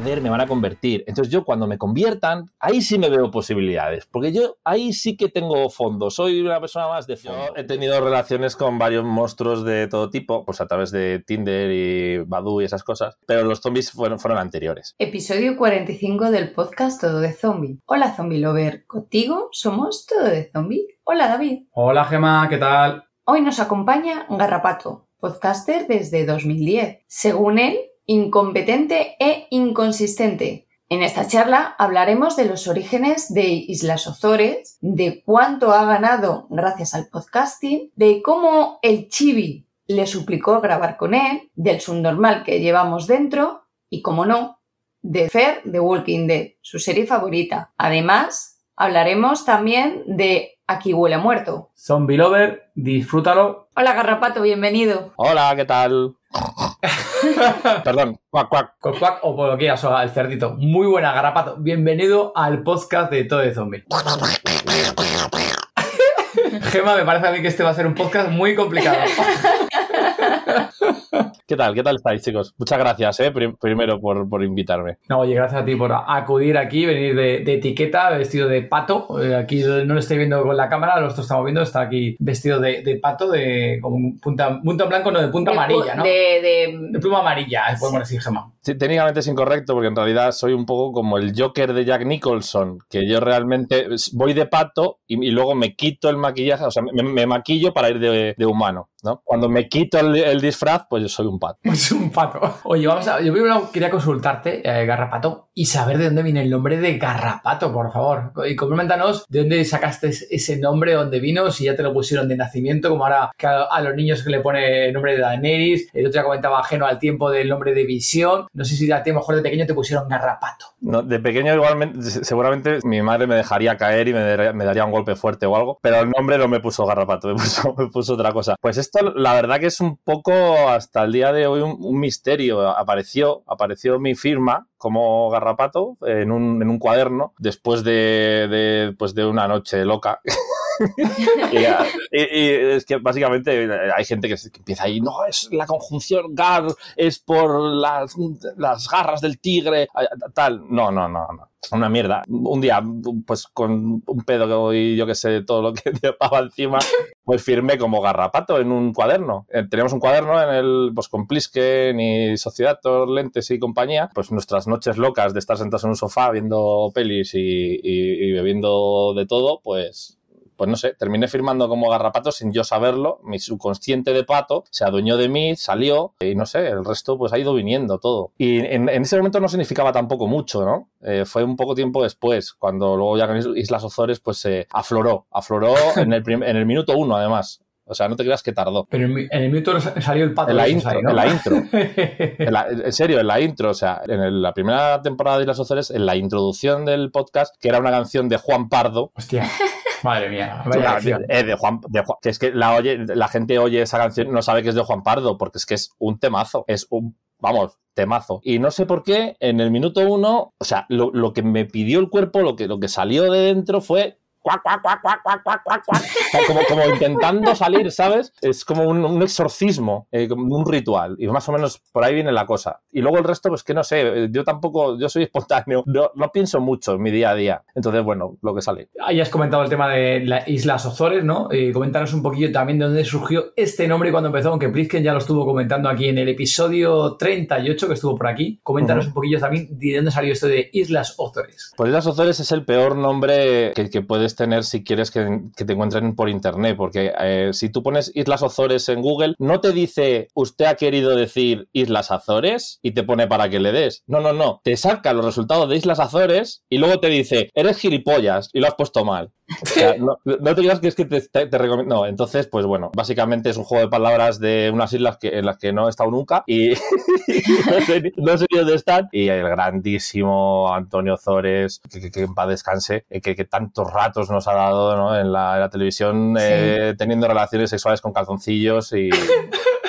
me van a convertir. Entonces yo cuando me conviertan, ahí sí me veo posibilidades, porque yo ahí sí que tengo fondo, soy una persona más de fondo. he tenido relaciones con varios monstruos de todo tipo, pues a través de Tinder y Badu y esas cosas, pero los zombies fueron, fueron anteriores. Episodio 45 del podcast Todo de Zombie. Hola Zombie Lover, contigo somos Todo de Zombie. Hola David. Hola Gema, ¿qué tal? Hoy nos acompaña Garrapato, podcaster desde 2010. Según él, incompetente e inconsistente. En esta charla hablaremos de los orígenes de Islas Ozores, de cuánto ha ganado gracias al podcasting, de cómo el Chibi le suplicó grabar con él, del subnormal que llevamos dentro y, como no, de Fer de Walking Dead, su serie favorita. Además, hablaremos también de Aquí huele a muerto. Zombie Lover, disfrútalo. Hola Garrapato, bienvenido. Hola, ¿qué tal? Perdón, cuac, cuac. Cuac, o por lo que el cerdito. Muy buena, Garrapato. Bienvenido al podcast de Todo de Zombie. Gema, me parece a mí que este va a ser un podcast muy complicado. ¿Qué tal? ¿Qué tal estáis, chicos? Muchas gracias, ¿eh? primero por, invitarme. No, oye, gracias a ti por acudir aquí, venir de, etiqueta, vestido de pato. Eh, aquí no lo estoy viendo con la cámara, lo estamos viendo, está aquí vestido de, pato, de como punta, punta blanco, no, de punta amarilla, ¿no? De, de, pluma amarilla, podemos decir, Gemma. Sí, técnicamente es incorrecto porque en realidad soy un poco como el Joker de Jack Nicholson, que yo realmente voy de pato y, luego me quito el maquillaje, o sea, me, maquillo para ir de, humano, ¿no? Cuando me quito el disfraz, pues yo soy un pato. Es un pato. Oye, vamos a. Yo primero quería consultarte, eh, Garrapato, y saber de dónde viene el nombre de Garrapato, por favor. Y coméntanos de dónde sacaste ese nombre, dónde vino, si ya te lo pusieron de nacimiento, como ahora a, los niños que le pone el nombre de Daenerys. El otro día comentaba ajeno al tiempo del nombre de Visión. No sé si a ti, mejor de pequeño, te pusieron Garrapato. No, de pequeño, igualmente, seguramente mi madre me dejaría caer y me, me daría un golpe fuerte o algo, pero el nombre no me puso Garrapato, me puso, me puso otra cosa. Pues esto, la verdad que es un poco hasta el día de hoy un, misterio. Apareció, apareció mi firma como garrapato en un, en un cuaderno después de, de, pues de una noche loca. y, es que básicamente hay gente que, empieza ahí, no, es la conjunción gar, es por las, las garras del tigre, tal. No, no, no, no una mierda. Un día, pues con un pedo y yo que sé, todo lo que llevaba encima, pues firmé como garrapato en un cuaderno. Eh, teníamos un cuaderno en el, pues con Plisken y Sociedad, Lentes y compañía, pues nuestras noches locas de estar sentados en un sofá viendo pelis y bebiendo de todo, pues pues no sé, terminé firmando como garrapato sin yo saberlo, mi subconsciente de pato se adueñó de mí, salió y no sé, el resto pues ha ido viniendo todo. Y en, ese momento no significaba tampoco mucho, ¿no? Eh, fue un poco tiempo después, cuando luego ya con Islas Ozores pues se afloró, afloró en el, en el minuto uno además. O sea, no te creas que tardó. Pero en el minuto salió el pato. En la intro, en la intro. en, serio, en la intro. O sea, en la primera temporada de Islas Ozores, en la introducción del podcast, que era una canción de Juan Pardo. Hostia. Madre mía. Eh, de Juan, que es que la, oye, la gente oye esa canción no sabe que es de Juan Pardo, porque es que es un temazo. Es un, vamos, temazo. Y no sé por qué, en el minuto uno, o sea, lo, lo, que me pidió el cuerpo, lo que, lo que salió de dentro fue como, como intentando salir, ¿sabes? Es como un, exorcismo, eh, un ritual. Y más o menos por ahí viene la cosa. Y luego el resto, pues que no sé, yo tampoco, yo soy espontáneo, no, pienso mucho en mi día a día. Entonces, bueno, lo que sale. Ahí has comentado el tema de las Islas Ozores, ¿no? Y coméntanos un poquillo también de dónde surgió este nombre cuando empezó, aunque Plisken ya lo estuvo comentando aquí en el episodio 38 que estuvo por aquí. Coméntanos un poquillo también de dónde salió esto de Islas Ozores. Pues Islas Ozores es el peor nombre que, que puedes tener si quieres que, que te encuentren por internet, porque eh, si tú pones Islas Azores en Google, no te dice usted ha querido decir Islas Azores y te pone para que le des. No, no, no. Te saca los resultados de Islas Azores y luego te dice, eres gilipollas y lo has puesto mal. O sea, no, no te digas que es que te, te, te recomiendo. No, entonces, pues bueno, básicamente es un juego de palabras de unas islas que, en las que no he estado nunca y no, sé, no sé ni dónde están. Y el grandísimo Antonio Zores, que, que, que en paz descanse, eh, que, que, tantos ratos nos ha dado ¿no? en, la, en, la, televisión sí. eh, teniendo relaciones sexuales con calzoncillos y.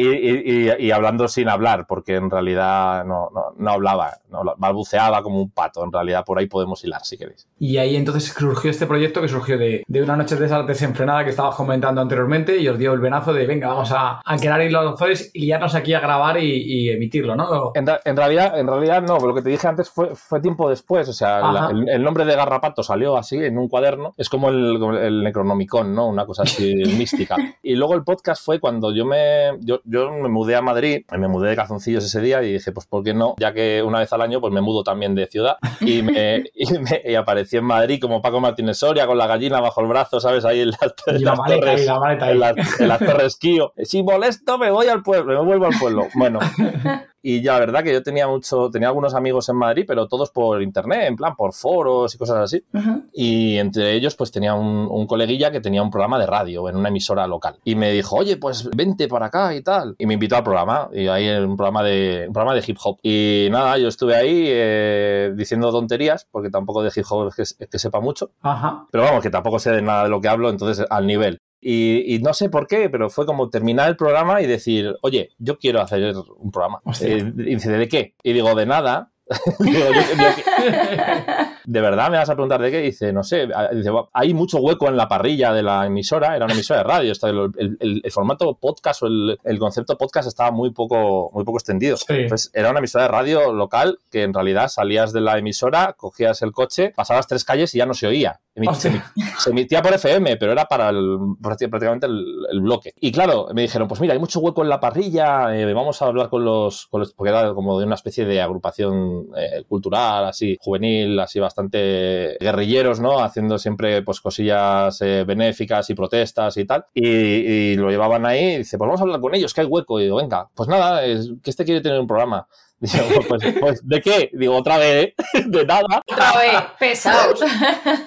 Y, y, y, hablando sin hablar, porque en realidad no, no, no, hablaba, no, balbuceaba como un pato. En realidad, por ahí podemos hilar, si queréis. Y ahí entonces surgió este proyecto que surgió de, de una noche de esa desenfrenada que estabas comentando anteriormente y os dio el venazo de, venga, vamos a, a crear los Azores y liarnos aquí a grabar y, y emitirlo, ¿no? En, en, realidad, en realidad no, lo que te dije antes fue, fue tiempo después. O sea, la, el, el, nombre de Garrapato salió así en un cuaderno. Es como el, el Necronomicon, ¿no? Una cosa así mística. Y luego el podcast fue cuando yo me. Yo, yo me mudé a Madrid, me mudé de calzoncillos ese día y dije, pues ¿por qué no? Ya que una vez al año pues me mudo también de ciudad y, me, y, me, y aparecí en Madrid como Paco Martínez Soria con la gallina bajo el brazo, ¿sabes? Ahí en las, en las maleta, torres, la maleta en las, en las torres Kio. Si molesto me voy al pueblo, me vuelvo al pueblo. Bueno, y ya la verdad que yo tenía mucho, tenía algunos amigos en Madrid, pero todos por internet, en plan por foros y cosas así. Uh -huh. Y entre ellos pues tenía un, un, coleguilla que tenía un programa de radio en una emisora local. Y me dijo, oye, pues vente para acá y tal. Y me invitó al programa, y ahí un programa de, un programa de hip hop. Y nada, yo estuve ahí eh, diciendo tonterías, porque tampoco de hip hop es que, es que sepa mucho. Ajá. Pero vamos, que tampoco sé de nada de lo que hablo, entonces al nivel. Y, y, no sé por qué, pero fue como terminar el programa y decir, oye, yo quiero hacer un programa. Eh, y dice, ¿de qué? Y digo, de nada. digo, yo, yo, ¿De verdad me vas a preguntar de qué? Dice, no sé, dice, hay mucho hueco en la parrilla de la emisora, era una emisora de radio, el, el, el formato podcast o el, el, concepto podcast estaba muy poco, muy poco extendido. Sí. Pues era una emisora de radio local que en realidad salías de la emisora, cogías el coche, pasabas tres calles y ya no se oía. Se, se, emitía por FM, pero era para el, prácticamente el, el, bloque. Y claro, me dijeron, pues mira, hay mucho hueco en la parrilla, eh, vamos a hablar con los, con los, porque era como de una especie de agrupación eh, cultural, así, juvenil, así bastante guerrilleros, ¿no? Haciendo siempre pues cosillas eh, benéficas y protestas y tal. Y, y, lo llevaban ahí y dice, pues vamos a hablar con ellos, que hay hueco. Y digo, venga, pues nada, es, que este quiere tener un programa. Digo, pues, pues, ¿de qué? Digo, otra vez, de nada. Otra vez, pesados.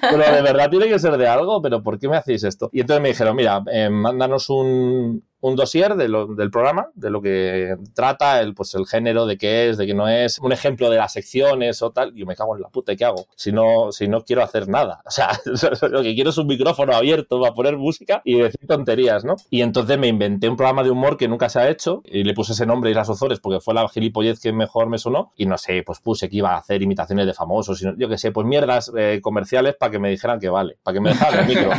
Pero de verdad tiene que ser de algo, pero ¿por qué me hacéis esto? Y entonces me dijeron, mira, eh, mándanos un, un dossier de lo, del programa, de lo que trata, el, pues el género, de qué es, de qué no es, un ejemplo de las secciones o tal. Y yo me cago en la puta, ¿qué hago? Si no, si no quiero hacer nada. O sea, lo que quiero es un micrófono abierto para poner música y decir tonterías, ¿no? Y entonces me inventé un programa de humor que nunca se ha hecho y le puse ese nombre y las Ozores porque fue la gilipollez que mejor me sonó. Y no sé, pues puse que iba a hacer imitaciones de famosos, yo qué sé, pues mierdas eh, comerciales para que me dijeran que vale, para que me dejaran el micro.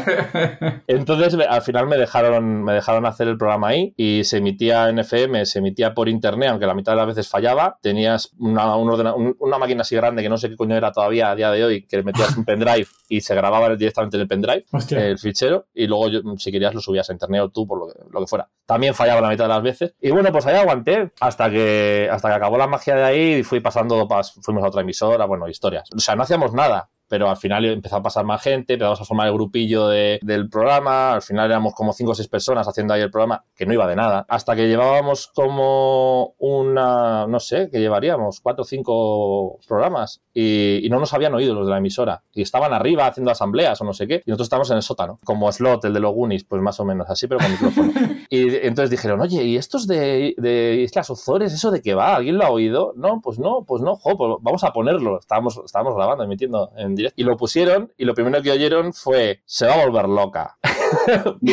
Entonces al final me dejaron, me dejaron hacer el programa ahí y se emitía en FM, se emitía por internet, aunque la mitad de las veces fallaba. Tenías una, una, una máquina así grande que no sé qué coño era todavía a día de hoy, que metías un pendrive y se grababa directamente en el pendrive, Hostia. el fichero, y luego yo, si querías lo subías a internet o tú, por lo que, lo que, fuera. También fallaba la mitad de las veces. Y bueno, pues ahí aguanté hasta que, hasta que acabó la magia de ahí y fui pasando, fuimos a otra emisora, bueno, historias. O sea, no hacíamos nada pero al final empezó a pasar más gente, empezamos a formar el grupillo de, del programa, al final éramos como cinco o seis personas haciendo ahí el programa, que no iba de nada, hasta que llevábamos como una, no sé, que llevaríamos cuatro o cinco programas y, y, no nos habían oído los de la emisora y estaban arriba haciendo asambleas o no sé qué, y nosotros estábamos en el sótano, como Slot, el de los Goonies, pues más o menos así, pero con micrófono. y entonces dijeron, oye, ¿y estos de, de Islas Ozores, eso de qué va? ¿Alguien lo ha oído? No, pues no, pues no, jo, pues vamos a ponerlo. Estábamos, estábamos grabando, emitiendo en directo. Y lo pusieron y lo primero que oyeron fue, se va a volver loca. mi,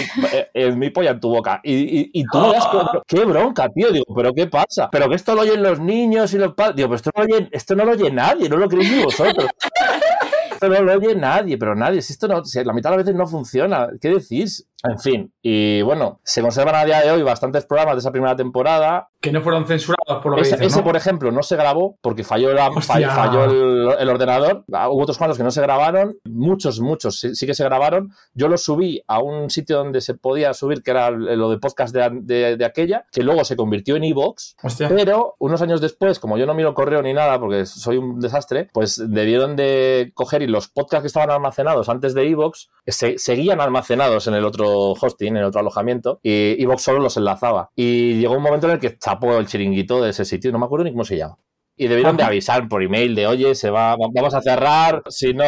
eh, mi, polla en tu boca. Y, y, y tú me das, qué bronca, tío. Digo, ¿pero qué pasa? Pero que esto lo oyen los niños y los padres. Digo, pero esto no, lo oye, esto no lo oye nadie, no lo creéis ni vosotros. esto no lo oye nadie, pero nadie. Si esto no, si la mitad de las veces no funciona, ¿qué decís? En fin, y bueno, se conservan a día de hoy bastantes programas de esa primera temporada. Que no fueron censurados por lo que Ese, dices, ese, por ejemplo, no se grabó porque falló, la- falló el, el ordenador. Ah, Hubo otros cuantos que no se grabaron. Muchos, muchos sí, sí que se grabaron. Yo los subí a un sitio donde se podía subir, que era lo de podcast de, de- de aquella, que luego se convirtió en Evox. Pero unos años después, como yo no miro correo ni nada porque soy un desastre, pues debieron de coger y los podcasts que estaban almacenados antes de Evox se, seguían almacenados en el otro hosting, en otro alojamiento, y Evox solo los enlazaba. Y llegó un momento en el que chapó el chiringuito de ese sitio, no me acuerdo ni cómo se llama. Y debieron de avisar por email de, oye, se va, va- vamos a cerrar, si no,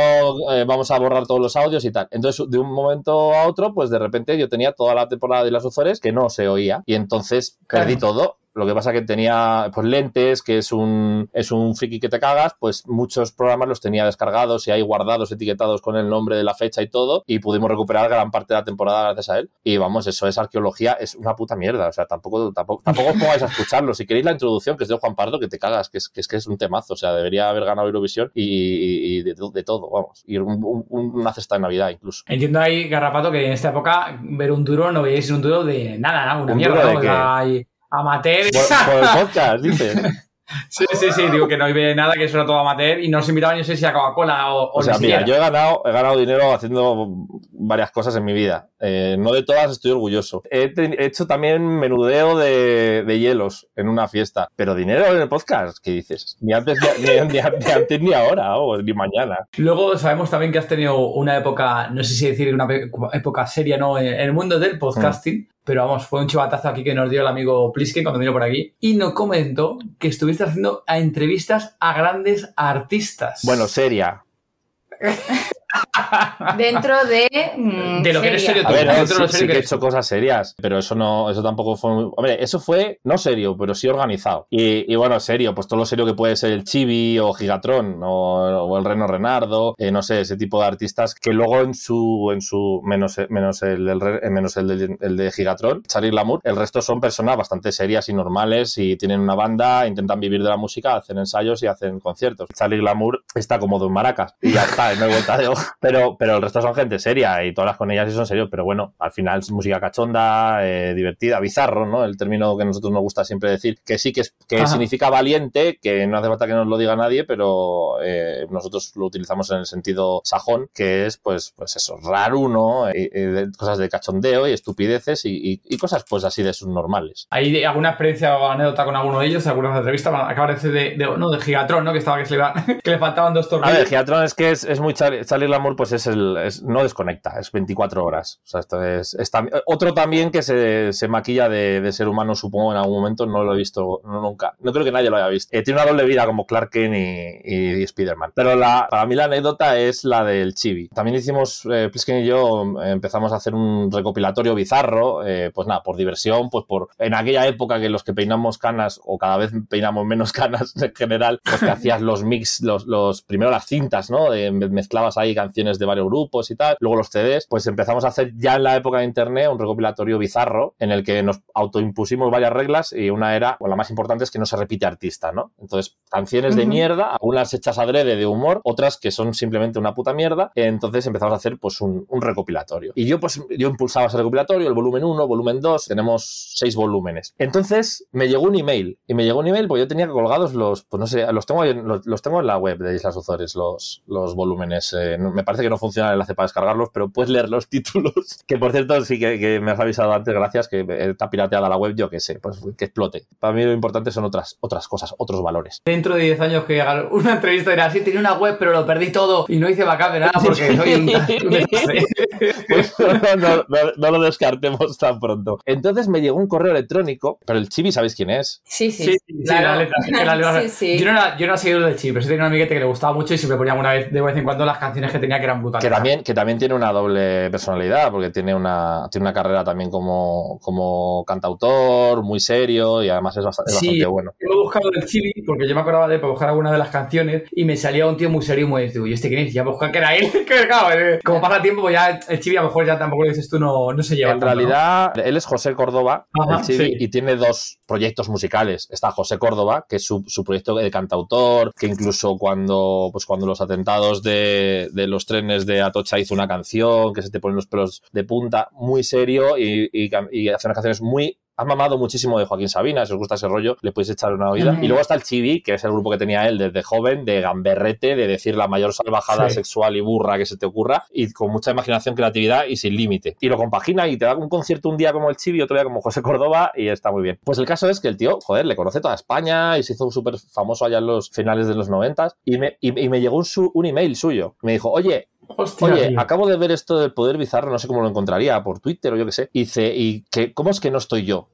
eh, vamos a borrar todos los audios y tal. Entonces, de un momento a otro, pues de repente yo tenía toda la temporada de las Uzores que no se oía. Y entonces Claro. perdí todo. Lo que pasa que tenía pues lentes, que es un, es un friki que te cagas, pues muchos programas los tenía descargados y ahí guardados, etiquetados con el nombre de la fecha y todo, y pudimos recuperar gran parte de la temporada gracias a él. Y vamos, eso es arqueología, es una puta mierda. O sea, tampoco, tampoco, tampoco os pongáis a escucharlo. Si queréis la introducción, que es de Juan Pardo, que te cagas, que es que es, que es un temazo. O sea, debería haber ganado Eurovisión y, y- y de, to- de todo, vamos. Y un- un- una cesta de Navidad incluso. Entiendo ahí, Garrapato, que en esta época ver un duro no veíais un duro de nada, ¿no? Una ¿Un mierda, ¿no? O sea, ahí, amateur. Por, por el podcast, dices. sí, sí, sí, digo que no veía nada, que eso era todo amateur y no os invitaban, yo sé si a Coca-Cola o, o O sea, ni mira, siquiera. yo he ganado, he ganado dinero haciendo varias cosas en mi vida. Eh, no de todas estoy orgulloso. He, hecho también menudeo de, de hielos en una fiesta. Pero dinero en el podcast, ¿qué dices? Ni antes ni, ni- ni- ni antes ni ahora, o ni mañana. Luego sabemos también que has tenido una época, no sé si decir una época seria, ¿no? En el mundo del podcasting, pero vamos, fue un chivatazo aquí que nos dio el amigo Plisken cuando vino por aquí y nos comentó que estuviste haciendo a entrevistas a grandes artistas. Bueno, seria. Dentro de. mm, De lo que eres serio A ver, Dentro de sí, lo serio que que he hecho cosas serias, pero eso no, eso tampoco fue muy... Hombre, eso fue no serio, pero sí organizado. Y, y bueno, serio, pues todo lo serio que puede ser el Chibi o Gigatron o, o el Reno Renardo, eh, no sé, ese tipo de artistas que luego en su, en su menos, menos el del Re- eh, menos el de, el de Gigatron, Charlie Lamour, el resto son personas bastante serias y normales y tienen una banda, intentan vivir de la música, hacen ensayos y hacen conciertos. Charlie Lamour está como dos maracas y ya está, no hay vuelta de hoja. Pero, pero el resto son gente seria y todas con ellas sí son serios, pero bueno, al final es música cachonda, eh, divertida, bizarro, ¿no? El término que a nosotros nos gusta siempre decir, que sí que, es, que significa valiente, que no hace falta que nos lo diga nadie, pero eh, nosotros lo utilizamos en el sentido sajón, que es pues, pues eso, raro, ¿no? Y de- cosas de cachondeo y estupideces y, y- y cosas pues así de subnormales. ¿Hay alguna experiencia o anécdota con alguno de ellos? ¿Alguna entrevista? Bueno, acabas de decir de, de- no, de Gigatron, ¿no? Que estaba que, se le, que le faltaban dos A tornillos. ver, Giatron es que es, es muy Charlie, Charlie Lamour, pues es el. no desconecta, es 24 horas. Esto es. otro también que se, se maquilla de, ser humano, supongo, en algún momento, no lo he visto no, nunca. No creo que nadie lo haya visto. Eh, tiene una doble vida como Clark Kent y, y, Spider-Man. Pero la, para mí la anécdota es la del Chibi. También hicimos, eh, Plisken y yo eh, empezamos a hacer un recopilatorio bizarro, eh, pues nada, por diversión, pues por. En aquella época que los que peinamos canas, o cada vez peinamos menos canas en general, pues que hacías los mix, los, los primero las cintas, ¿no? Mezclabas ahí canciones de varios grupos y tal. Luego los CDs, pues empezamos a hacer ya en la época de internet un recopilatorio bizarro en el que nos autoimpusimos varias reglas y una era, o la más importante es que no se repite artista, ¿no? Entonces, canciones de mierda, algunas hechas adrede de humor, otras que son simplemente una puta mierda. Entonces empezamos a hacer pues un, un recopilatorio. Y yo pues yo impulsaba ese recopilatorio, el volumen 1, volumen 2, tenemos seis volúmenes. Entonces me llegó un email y me llegó un email porque yo tenía colgados los, pues no sé, los tengo, los tengo en la web de Islas Ozores, los, los volúmenes. Eh, no- me parece que no funciona el enlace para descargarlos, pero puedes leer los títulos. Que por cierto, sí que, que me has avisado antes, gracias, que está pirateada la web, yo qué sé, pues que explote. Para mí lo importante son otras, otras cosas, otros valores. Dentro de 10 años que haga una entrevista dirá, sí, tenía una web, pero lo perdí todo y no hice backup de nada porque soy un, un desastre". Pues no, no- no- no lo descartemos tan pronto. Entonces me llegó un correo electrónico, pero el chibi, ¿sabéis quién es? Sí, sí. Sí, sí, sí, claro. la letra, que la letra- Sí, sí. Yo, no era, yo no era seguidor del chip, pero sí tenía un amiguete que le gustaba mucho y siempre ponía alguna vez de vez en cuando las canciones que tenía que eran brutales. Que también, que también tiene una doble personalidad, porque tiene una, tiene una carrera también como, como cantautor, muy serio y además es bastante, es Sí. bastante bueno. Yo he buscado el chibi porque yo me acordaba de él para buscar alguna de las canciones y me salía un tío muy serio y muy digo, ¿y este quién es? Ya buscar que era él. que claro, eh, como pasa el tiempo, pues ya el chibi a lo mejor ya tampoco lo dices tú, no, no se lleva. En tanto, ¿no? realidad, él es José Córdoba, Ajá, el Chibi, sí. y tiene dos proyectos musicales. Está José Córdoba, que es su, su proyecto de cantautor, que incluso cuando, pues cuando los atentados de, de los trenes de Atocha hizo una canción que se te ponen los pelos de punta, muy serio y, y, hace unas canciones muy ha mamado muchísimo de Joaquín Sabina, si os gusta ese rollo, le podéis echar una oída. Y luego está el Chibi, que es el grupo que tenía él desde joven, de gamberrete, de decir la mayor salvajada Sí. sexual y burra que se te ocurra, y con mucha imaginación, creatividad y sin límite. Y lo compagina y te da un concierto un día como el Chibi, otro día como José Córdoba, y está muy bien. Pues el caso es que el tío, joder, le conoce toda España y se hizo súper famoso allá en los finales de los 90 y me, y, y me llegó un, su- un email suyo. Me dijo, oye, Hostia, Oye, tío. acabo de ver esto del poder bizarro, no sé cómo lo encontraría, por Twitter o yo qué sé. Y dice, ¿y que, cómo es que no estoy yo?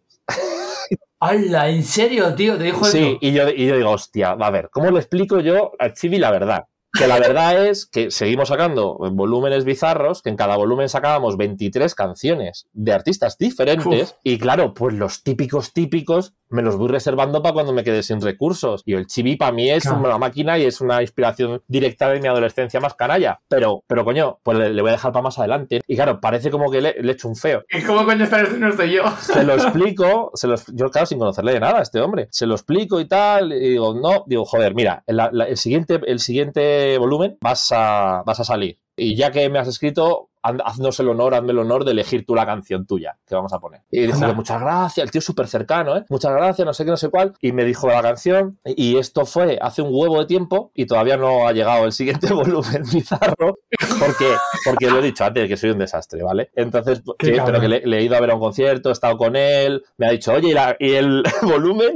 ¡Hala! ¿En serio, tío? ¿Te dijo Sí, eso? y yo, y yo digo, hostia, va a ver, ¿cómo le explico yo al Chibi la verdad? Que la verdad es que seguimos sacando volúmenes bizarros, que en cada volumen sacábamos 23 canciones de artistas diferentes, Uf. y claro, pues los típicos típicos me los voy reservando para cuando me quede sin recursos. Y el chibi para mí es Claro. una máquina y es una inspiración directa de mi adolescencia más canalla. Pero, pero coño, pues le, le voy a dejar para más adelante. Y claro, parece como que le, le echo un feo. ¿Y ¿Cómo coño está no estoy yo? Se lo explico, se lo- yo claro, sin conocerle de nada a este hombre, se lo explico y tal, y digo, no, digo, joder, mira, la- la- el, siguiente, el siguiente volumen vas a, vas a salir. Y ya que me has escrito, haznos el honor, hazme el honor de elegir tú la canción tuya que vamos a poner. Y dijo muchas gracias, el tío súper cercano, ¿eh? Muchas gracias, no sé qué, no sé cuál. Y me dijo la canción, y esto fue hace un huevo de tiempo, y todavía no ha llegado el siguiente volumen bizarro, porque, porque lo he dicho antes, que soy un desastre, ¿vale? Entonces, que- pero que le, le he ido a ver a un concierto, he estado con él, me ha dicho, oye, ¿y, la- y el volumen?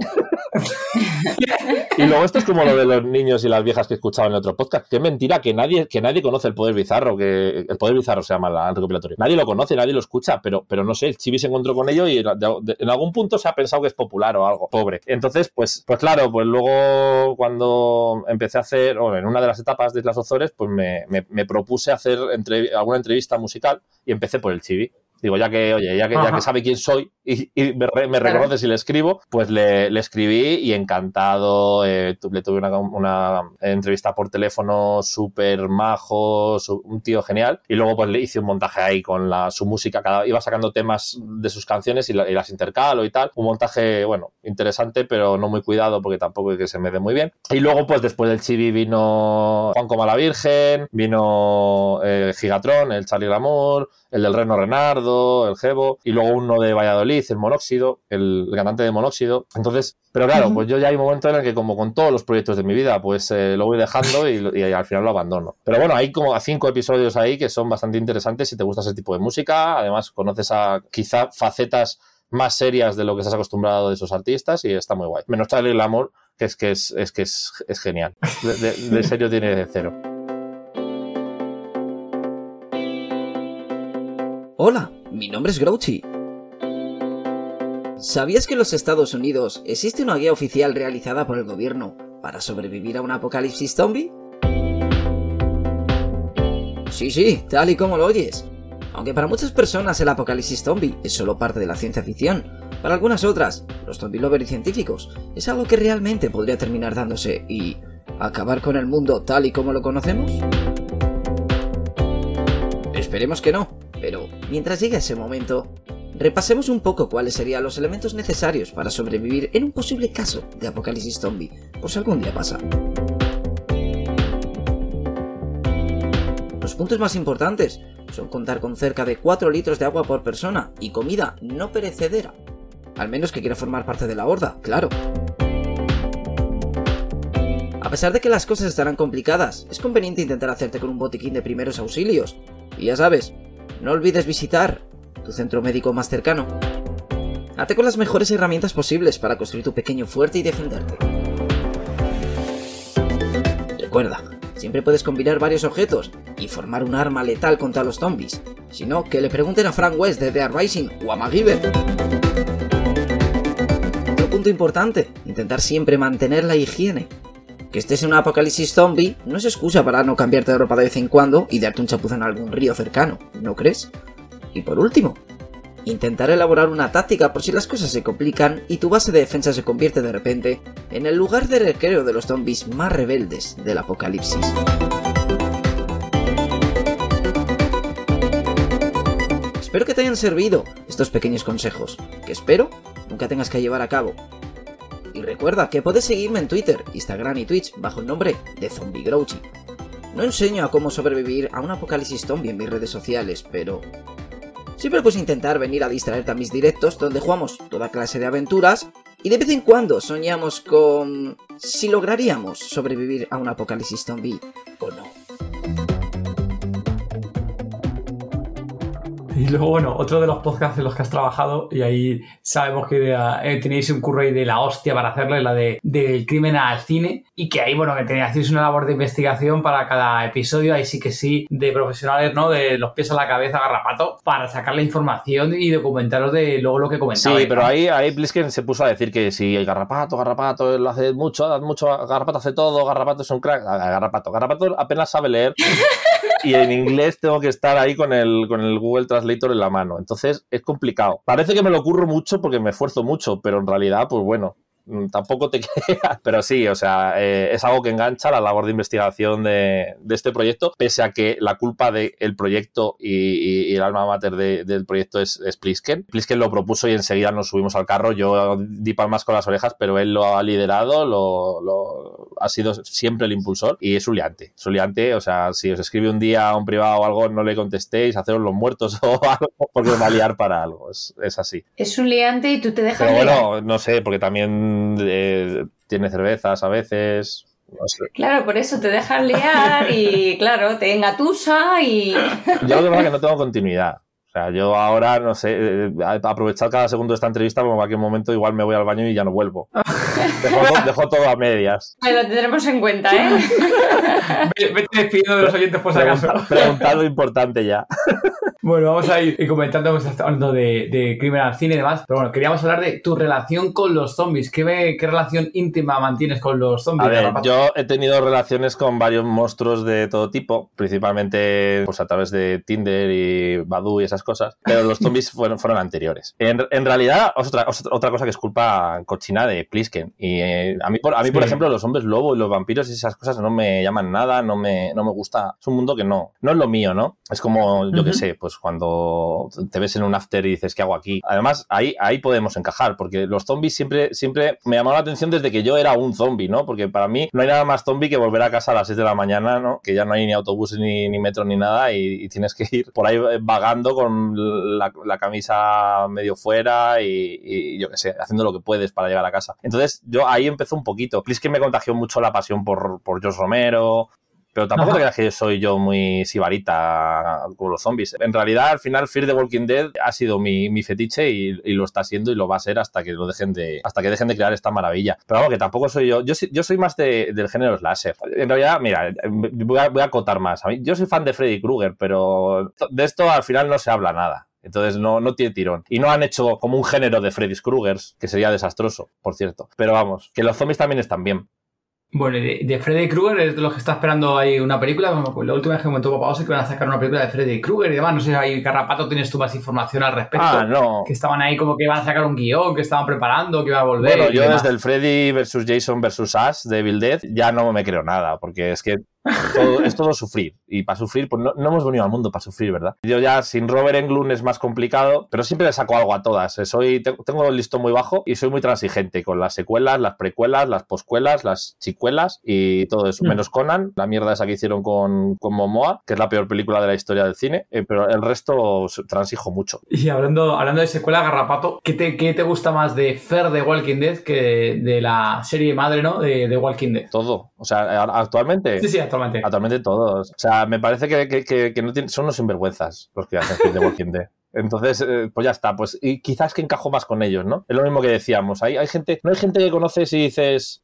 y luego esto es como lo de los niños y las viejas que escuchaba en otro podcast. Qué mentira que nadie, que nadie conoce el poder bizarro, que el poder bizarro se llama la el recopilatorio. Nadie lo conoce, nadie lo escucha, pero, pero no sé, el Chibi se encontró con ello y en, algún punto se ha pensado que es popular o algo, pobre. Entonces, pues, pues claro, pues luego cuando empecé a hacer, o en una de las etapas de las Ozores, pues me, me- me propuse hacer entre- alguna entrevista musical y empecé por el Chibi. Digo, ya que, oye, ya que, ya que sabe quién soy y, y me, me reconoce si le escribo, pues le, le escribí y encantado. eh, tu- le tuve una, una entrevista por teléfono súper majo, su- un tío genial. Y luego pues le hice un montaje ahí con la, su música. Cada, iba sacando temas de sus canciones y, la- y las intercalo y tal. Un montaje, bueno, interesante, pero no muy cuidado porque tampoco es que se me dé muy bien. Y luego pues después del Chibi vino Juan Coma la Virgen, vino eh, Gigatron, el Charlie Lamour, el del Reno Renardo, el Gebo, y luego uno de Valladolid, el Monóxido, el, el cantante de Monóxido. Entonces, pero claro, pues yo ya hay un momento en el que, como con todos los proyectos de mi vida, pues eh, lo voy dejando y, al final lo abandono. Pero bueno, hay como a cinco episodios ahí que son bastante interesantes si te gusta ese tipo de música. Además, conoces a quizá facetas más serias de lo que estás acostumbrado de esos artistas y está muy guay. Menos Charlie Lamour, que es que es, es que es, es genial. De, de- de serio tiene cero. Hola, mi nombre es Grouchy. ¿Sabías que en los Estados Unidos existe una guía oficial realizada por el gobierno para sobrevivir a un apocalipsis zombie? Sí, sí, tal y como lo oyes. Aunque para muchas personas el apocalipsis zombie es solo parte de la ciencia ficción, para algunas otras, los zombie lovers y científicos, es algo que realmente podría terminar dándose y acabar con el mundo tal y como lo conocemos. Esperemos que no, pero mientras llegue ese momento, repasemos un poco cuáles serían los elementos necesarios para sobrevivir en un posible caso de apocalipsis zombie, por si algún día pasa. Los puntos más importantes son contar con cerca de 4 litros de agua por persona y comida no perecedera. Al menos que quiera formar parte de la horda, claro. A pesar de que las cosas estarán complicadas, es conveniente intentar hacerte con un botiquín de primeros auxilios. Y ya sabes, no olvides visitar tu centro médico más cercano. Hazte con las mejores herramientas posibles para construir tu pequeño fuerte y defenderte. Recuerda, siempre puedes combinar varios objetos y formar un arma letal contra los zombies. Si no, que le pregunten a Frank West de The Rising o a MacGyver. Otro punto importante, intentar siempre mantener la higiene. Que estés en un apocalipsis zombie no es excusa para no cambiarte de ropa de vez en cuando y darte un chapuzón en algún río cercano, ¿no crees? Y por último, intentar elaborar una táctica por si las cosas se complican y tu base de defensa se convierte de repente en el lugar de recreo de los zombies más rebeldes del apocalipsis. Espero que te hayan servido estos pequeños consejos, que espero nunca tengas que llevar a cabo. Y recuerda que puedes seguirme en Twitter, Instagram y Twitch bajo el nombre de Zombie Grouchy. No enseño a cómo sobrevivir a un apocalipsis zombie en mis redes sociales, pero... Siempre puedes intentar venir a distraerte a mis directos donde jugamos toda clase de aventuras y de vez en cuando soñamos con... si lograríamos sobrevivir a un apocalipsis zombie Y luego, bueno, otro de los podcasts en los que has trabajado, y ahí sabemos que eh, tenéis un curro ahí de la hostia para hacerle, la de del crimen al cine, y que ahí, bueno, que tenéis una labor de investigación para cada episodio, ahí sí que sí, de profesionales, ¿no? De los pies a la cabeza, garrapato, para sacar la información y documentaros de luego lo que comentabas. Sí, pero ahí, ahí Blisken se puso a decir que si el garrapato, garrapato, lo hace mucho, mucho, garrapato hace todo, garrapato es un crack, garrapato, garrapato apenas sabe leer. y en inglés tengo que estar ahí con el, con el Google Translator en la mano. Entonces es complicado. Parece que me lo ocurro mucho porque me esfuerzo mucho, pero en realidad, pues bueno, tampoco te creas, pero sí, o sea, eh, es algo que engancha la labor de investigación de, este proyecto, pese a que la culpa del proyecto y, el alma mater del proyecto es, es Plisken. Plisken lo propuso y enseguida nos subimos al carro. Yo di palmas con las orejas, pero él lo ha liderado, lo, ha sido siempre el impulsor y es un liante. Es un liante, o sea, si os escribe un día a un privado o algo, no le contestéis, haceros los muertos o algo, porque os va a liar para algo. Es, así. Es un liante y tú te dejas. Pero bueno, no sé, porque también eh, tiene cervezas a veces. Claro, por eso te dejas liar y claro, te engatusa y... Yo lo que que no tengo continuidad. O sea, yo ahora, no sé, eh, aprovechar cada segundo de esta entrevista, porque en cualquier momento igual me voy al baño y ya no vuelvo. Dejo, todo a medias. lo tendremos en cuenta, ¿eh? Vete despidiendo de los oyentes por si acaso. Preguntado importante ya. Bueno, vamos a ir comentando, hemos estado hablando de, de, crimen al cine y demás, pero bueno, queríamos hablar de tu relación con los zombies. ¿Qué, qué relación íntima mantienes con los zombies? A ver, yo he tenido relaciones con varios monstruos de todo tipo, principalmente pues, a través de Tinder y Badoo y esas cosas, pero los zombies fueron, fueron anteriores. En, en realidad, otra, otra cosa que es culpa cochina de Plisken. Y eh, a mí, por, a mí por ejemplo, los hombres lobo y los vampiros y esas cosas no me llaman nada, no me, no me gusta. Es un mundo que no, no es lo mío, ¿no? Es como, yo qué sé, pues pues cuando te ves en un after y dices, ¿qué hago aquí? Además, ahí, ahí podemos encajar, porque los zombies siempre, siempre me llamaron la atención desde que yo era un zombie, ¿no? Porque para mí no hay nada más zombie que volver a casa a las 6 de la mañana, ¿no? Que ya no hay ni autobús ni, metro ni nada y, tienes que ir por ahí vagando con la, camisa medio fuera y, yo qué sé, haciendo lo que puedes para llegar a casa. Entonces, yo ahí empezó un poquito. Es que me contagió mucho la pasión por, por George Romero, pero tampoco te creas que soy yo muy sibarita con los zombies. En realidad, al final, Fear the Walking Dead ha sido mi, mi fetiche y, lo está siendo y lo va a ser hasta que lo dejen de, hasta que dejen de crear esta maravilla. Pero vamos, que tampoco soy yo. Yo, yo soy más del género slasher. En realidad, mira, voy a, voy a acotar más. yo soy fan de Freddy Krueger, pero de esto al final no se habla nada. Entonces no, no tiene tirón. Y no han hecho como un género de Freddy Kruegers, que sería desastroso, por cierto. Pero vamos, que los zombies también están bien. Bueno, de, Freddy Krueger es de los que está esperando ahí una película. la última vez que comentó Papá es que van a sacar una película de Freddy Krueger y demás. No sé si ahí Carrapato tienes tú más información al respecto. Ah, no. Que estaban ahí como que iban a sacar un guion, que estaban preparando, que iba a volver. Bueno, yo desde el Freddy versus Jason versus Ash de Evil Dead ya no me creo nada, porque es que es todo sufrir. Y para sufrir, pues no, hemos venido al mundo para sufrir, ¿verdad? Yo ya sin Robert Englund es más complicado, pero siempre le saco algo a todas. Eh, soy, tengo el listón muy bajo y soy muy transigente con las secuelas, las precuelas, las poscuelas, las chicuelas y todo eso. Mm. Menos Conan, la mierda esa que hicieron con, con Momoa, que es la peor película de la historia del cine, eh, pero el resto transijo mucho. Y hablando, hablando de secuela, Garrapato, ¿qué te, qué te gusta más de Fer de Walking Dead que de la serie madre, ¿no? De, de Walking Dead. Todo. O sea, actualmente. Sí, sí, actualmente. Todos. O sea, me parece que, no son unos sinvergüenzas los que hacen de Walking Dead. Entonces, eh, pues ya está, pues y quizás que encajo más con ellos, ¿no? Es lo mismo que decíamos. Hay, hay gente, no hay gente que conoces y dices,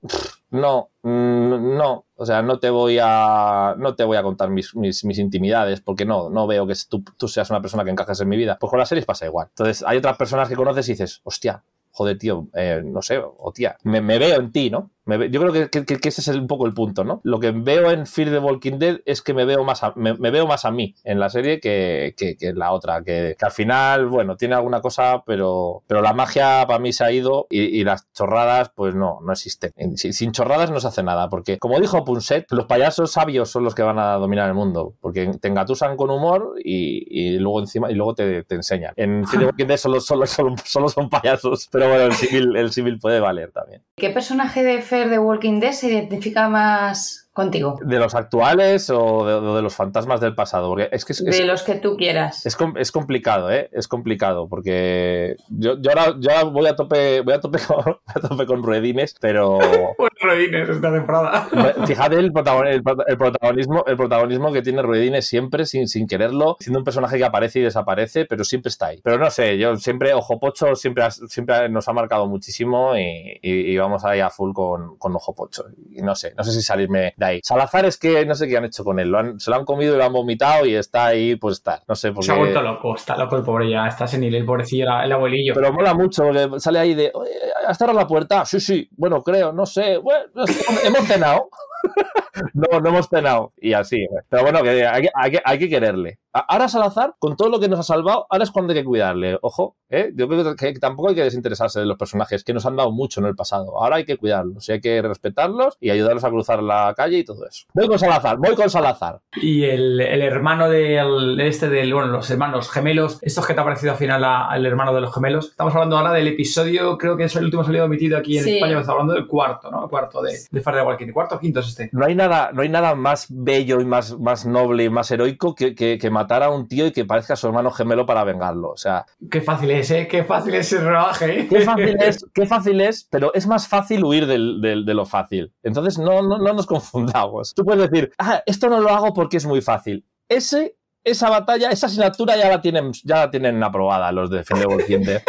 no, mm, no, o sea, no te voy a, no te voy a contar mis, mis, intimidades porque no, no veo que tú, seas una persona que encajes en mi vida. Pues con las series pasa igual. Entonces, hay otras personas que conoces y dices, hostia, joder, tío, eh, no sé, o tía, me, veo en ti, ¿no? Yo creo que, ese es un poco el punto, ¿no? Lo que veo en Fear the Walking Dead es que me veo más a, me, veo más a mí en la serie que, en la otra, que, al final, bueno, tiene alguna cosa, pero, pero la magia para mí se ha ido y, las chorradas, pues no, no existen. Sin, chorradas no se hace nada, porque como dijo Punset, los payasos sabios son los que van a dominar el mundo, porque te engatusan con humor y, luego encima y luego te, enseñan. En Fear the Walking Dead solo, solo, solo, son payasos, pero bueno, el civil, el civil puede valer también. ¿Qué personaje de Fear De Walking Dead se identifica más contigo? ¿De los actuales o de, los fantasmas del pasado? Porque es que es, es- De los que tú quieras. es es complicado, ¿eh? Es complicado porque yo, yo, ahora, yo ahora voy a tope, voy a tope con, a tope con ruedines, pero Pues Redines esta temporada. fíjate el, protagon- el prota- el protagonismo, el protagonismo que tiene ruedines siempre sin, sin quererlo, siendo un personaje que aparece y desaparece, pero siempre está ahí. Pero no sé, yo siempre, Ojo Pocho siempre, siempre nos ha marcado muchísimo y, y- y vamos ahí a full con, con Ojo Pocho. Y no sé, no sé si salirme de ahí. Salazar es que no sé qué han hecho con él, lo han- se lo han comido y lo han vomitado y está ahí, pues está. No sé, porque... Se ha vuelto loco, está loco el pobre ya, está senil, el pobrecillo, el, el abuelillo. Pero mola mucho porque sale ahí de, "Oye, ¿has cerrado la puerta? Sí, sí, bueno, creo, no sé, bueno, no sé, hemos cenado. no, no hemos cenado. Y así, pero bueno, que hay, que- hay que, hay que quererle. Ahora Salazar, con todo lo que nos ha salvado, ahora es cuando hay que cuidarle. Ojo, ¿eh? yo creo que tampoco hay que desinteresarse de los personajes que nos han dado mucho en el pasado. Ahora hay que cuidarlos y hay que respetarlos y ayudarlos a cruzar la calle y todo eso. Voy con Salazar, voy con Salazar. Y el, el hermano del este del, bueno, los hermanos gemelos, estos que te ha parecido al final a- al hermano de los gemelos. Estamos hablando ahora del episodio, creo que es el último salido emitido aquí en Sí. España, estamos hablando del cuarto, ¿no? El cuarto de, de Far de Walking. ¿Cuarto o quinto es este? No hay nada, no hay nada más bello y más, más noble y más heroico que, que, que matar a un tío y que parezca su hermano gemelo para vengarlo. O sea, Qué fácil es, ¿eh? Qué fácil es el rodaje, ¿eh? qué fácil es, qué fácil es, pero es más fácil huir del, del- de lo fácil. Entonces no, no, no nos confundamos. Tú puedes decir, ah, esto no lo hago porque es muy fácil. Ese, esa batalla, esa asignatura ya la tienen, ya la tienen aprobada los de Defender Walking Dead.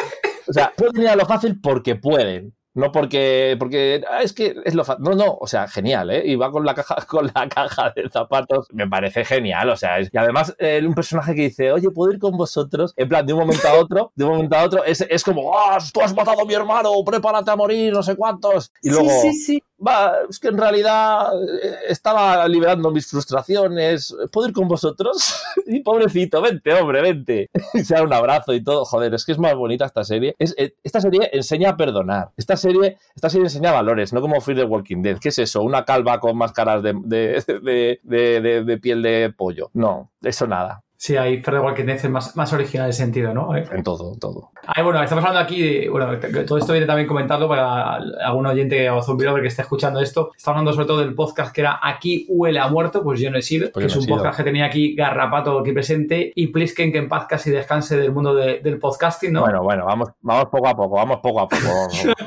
O sea, pueden ir a lo fácil porque pueden. No porque, porque ah, es que es lo fácil. No, no, o sea, genial, ¿eh? Y va con la caja, con la caja de zapatos. Me parece genial, o sea, es- y además eh, un personaje que dice, oye, ¿puedo ir con vosotros? En plan, de un momento a otro, de un momento a otro, es, es como, ¡ah, tú has matado a mi hermano! ¡Prepárate a morir! No sé cuántos. Y luego, Sí, sí, sí. Va, es que en realidad eh, estaba liberando mis frustraciones. ¿Puedo ir con vosotros? y pobrecito, vente, hombre, vente. Y se da un abrazo y todo. Joder, es que es más bonita esta serie. Eh, esta serie enseña a perdonar. Esta serie, esta serie enseña valores, no como Free the Walking Dead. ¿Qué es eso? ¿Una calva con máscaras de- de- de piel de pollo? No, eso nada. Sí, Far de Walking es más, más original el sentido, ¿no? Eh, En todo, en todo. Ay, bueno, estamos hablando aquí de. Bueno, todo esto viene también comentarlo para algún oyente o zombie que esté escuchando esto. Estamos hablando sobre todo del podcast que era Aquí huele a muerto, pues yo no he sido. Pues que es un podcast que tenía aquí Garrapato aquí presente y Plisken que en paz casi descanse del mundo de- del podcasting, ¿no? Bueno, bueno, vamos, vamos poco a poco, vamos poco a poco.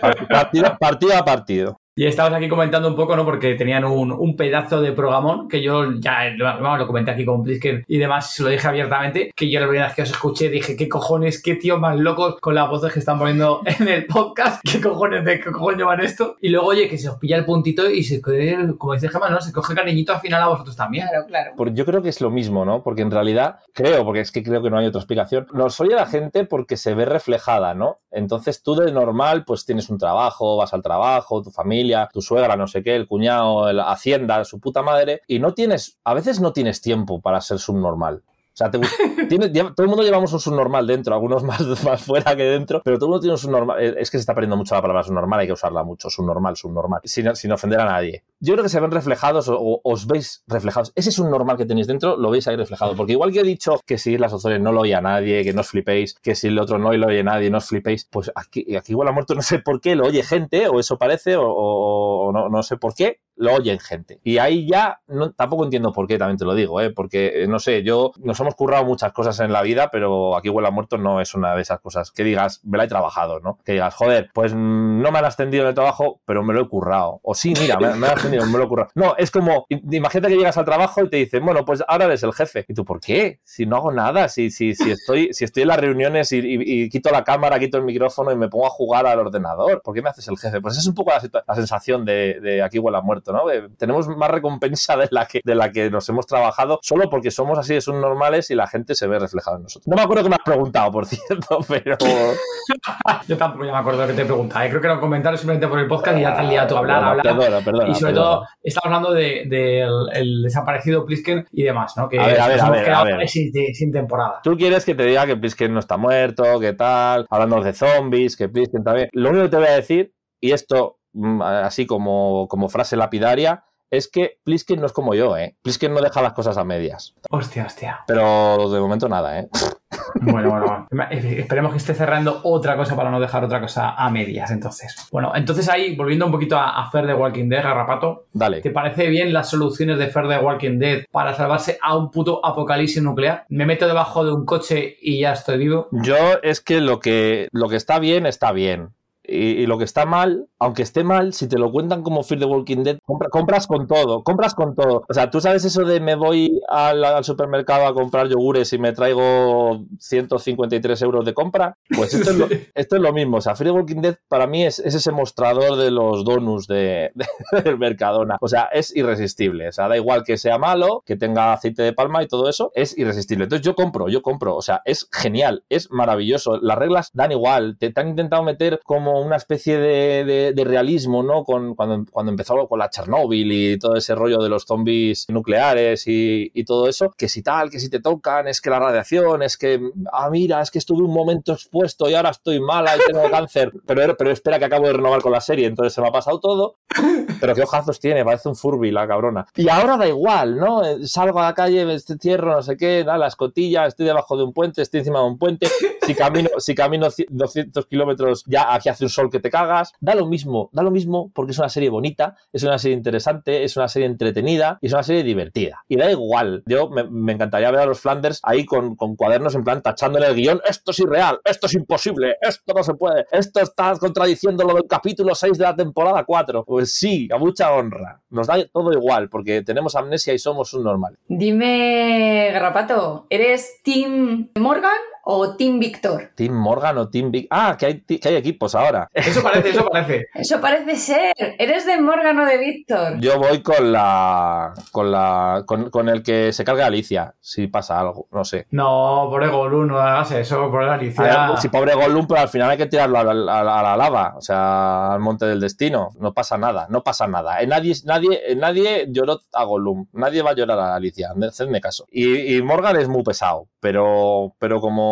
Partido, partido a partido. Y estabas aquí comentando un poco, ¿no? Porque tenían un, un pedazo de programón que yo ya lo, vamos, lo comenté aquí con Plisken y demás, se lo dije abiertamente, que yo la primera vez que os escuché dije, ¿qué cojones, qué tío más locos con las voces que están poniendo en el podcast? ¿Qué cojones, de qué cojones llevan esto? Y luego, oye, que se os pilla el puntito y se, coge, como dice Gemma, ¿no? Se coge cariñito al final a vosotros también. Claro, claro. Por- yo creo que es lo mismo, ¿no? Porque en realidad, creo, porque es que creo que no hay otra explicación, nos oye la gente porque se ve reflejada, ¿no? Entonces tú de normal, pues tienes un trabajo, vas al trabajo, tu familia, tu suegra, no sé qué, el cuñado, la hacienda, su puta madre, y no tienes, a veces no tienes tiempo para ser subnormal. O sea, te gu- tiene- lleva- todo el mundo llevamos un subnormal dentro, algunos más, más fuera que dentro, pero todo el mundo tiene un subnormal. Eh, Es que se está perdiendo mucho la palabra subnormal, hay que usarla mucho, subnormal, subnormal, sin, sin ofender a nadie. Yo creo que se ven reflejados o, o os veis reflejados. Ese subnormal que tenéis dentro lo veis ahí reflejado, porque igual que he dicho que si las opciones no lo oye a nadie, que no os flipéis, que si el otro no lo oye nadie, no os flipéis, pues aquí, aquí igual ha muerto, no sé por qué, lo oye gente, o eso parece, o, o- o no, no sé por qué, lo oyen gente. Y ahí ya no, tampoco entiendo por qué, también te lo digo, ¿eh? porque eh, no sé, yo nos hemos currado muchas cosas en la vida, pero aquí huele muerto no es una de esas cosas. Que digas, me la he trabajado, ¿no? Que digas, joder, pues mm, no me han ascendido en el trabajo, pero me lo he currado. O sí, mira, me, me han ascendido, me lo he currado. No, es como, imagínate que llegas al trabajo y te dicen, bueno, pues ahora eres el jefe. ¿Y tú por qué? Si no hago nada, si, si, si, estoy, si estoy en las reuniones y, y- quito la cámara, quito el micrófono y me pongo a jugar al ordenador, ¿por qué me haces el jefe? Pues es un poco la, sensación de, de aquí huele muerto, ¿no? De- tenemos más recompensa de la, que, de la que nos hemos trabajado solo porque somos así de subnormales y la gente se ve reflejada en nosotros. No me acuerdo que me has preguntado, por cierto, pero... Yo tampoco ya me acuerdo de que te preguntaba. ¿eh? Creo que era un comentario simplemente por el podcast y ya te has liado tú a hablar, a hablar. Perdona, perdona. Y sobre perdona. todo, estamos hablando del de, el desaparecido Plisken y demás, ¿no? Que A ver, a ver, nos a hemos ver, quedado a ver. Sin, sin temporada. Tú quieres que te diga que Plisken no está muerto, que tal, hablando de zombies, que Plisken también. Lo único que te voy a decir, y esto así como, como frase lapidaria, es que Plisken no es como yo, ¿eh? Plisken no deja las cosas a medias. Hostia, hostia. Pero de momento nada, ¿eh? Bueno, bueno, bueno. Esperemos que esté cerrando otra cosa para no dejar otra cosa a medias, entonces. Bueno, entonces ahí, volviendo un poquito a, a Fer de Walking Dead, Garrapato, Dale. ¿te parece bien las soluciones de Fer de Walking Dead para salvarse a un puto apocalipsis nuclear? Me meto debajo de un coche y ya estoy vivo. Yo es que lo que, lo que está bien, está bien. Y, y lo que está mal, aunque esté mal, si te lo cuentan como Fear the Walking Dead, compra- compras con todo, compras con todo. O sea, tú sabes eso de me voy al, al supermercado a comprar yogures y me traigo 153 euros de compra. Pues esto, es, lo, esto es lo mismo. O sea, Fear the Walking Dead para mí es, es ese mostrador de los donuts de, de- del Mercadona. O sea, es irresistible. O sea, da igual que sea malo, que tenga aceite de palma y todo eso, es irresistible. Entonces yo compro, yo compro. O sea, es genial, es maravilloso. Las reglas dan igual. Te, te han intentado meter como una especie de, de- de realismo, ¿no? Con, cuando, cuando empezó con la Chernobyl y todo ese rollo de los zombies nucleares y, y todo eso, que si tal, que si te tocan, es que la radiación, es que, ah, mira, es que estuve un momento expuesto y ahora estoy mala y tengo cáncer, pero, pero espera que acabo de renovar con la serie, entonces se me ha pasado todo, pero qué ojazos tiene, parece un Furby la cabrona. Y ahora da igual, ¿no? Salgo a la calle, me cierro, no sé qué, da la escotilla, estoy debajo de un puente, estoy encima de un puente, si camino, si camino ci- 200 kilómetros ya aquí hace un sol que te cagas, da lo mismo, da lo mismo porque es una serie bonita, es una serie interesante, es una serie entretenida y es una serie divertida. Y da igual, yo me, encantaría ver a los Flanders ahí con, con cuadernos en plan tachándole el guion, esto es irreal, esto es imposible, esto no se puede, esto está contradiciendo lo del capítulo 6 de la temporada 4. Pues sí, a mucha honra, nos da todo igual porque tenemos amnesia y somos un normal. Dime, Garrapato, ¿eres Team Morgan o Team Víctor? Team Morgan o Team Big... Ah, que hay, que hay equipos ahora. Eso parece, eso parece. Eso parece ser. ¿Eres de Morgan o de Víctor? Yo voy con la. con la. con, con el que se carga Alicia, si pasa algo, no sé. No, pobre Golú, no hagas eso, A Alicia. ver, si pobre Gollum, pero al final hay que tirarlo a la, a la- a la lava, o sea, al monte del destino. No pasa nada, no pasa nada. Eh, Nadie, nadie, eh, nadie lloró a Gollum, nadie va a llorar a Alicia, hacedme caso. Y, y Morgan es muy pesado, pero, pero como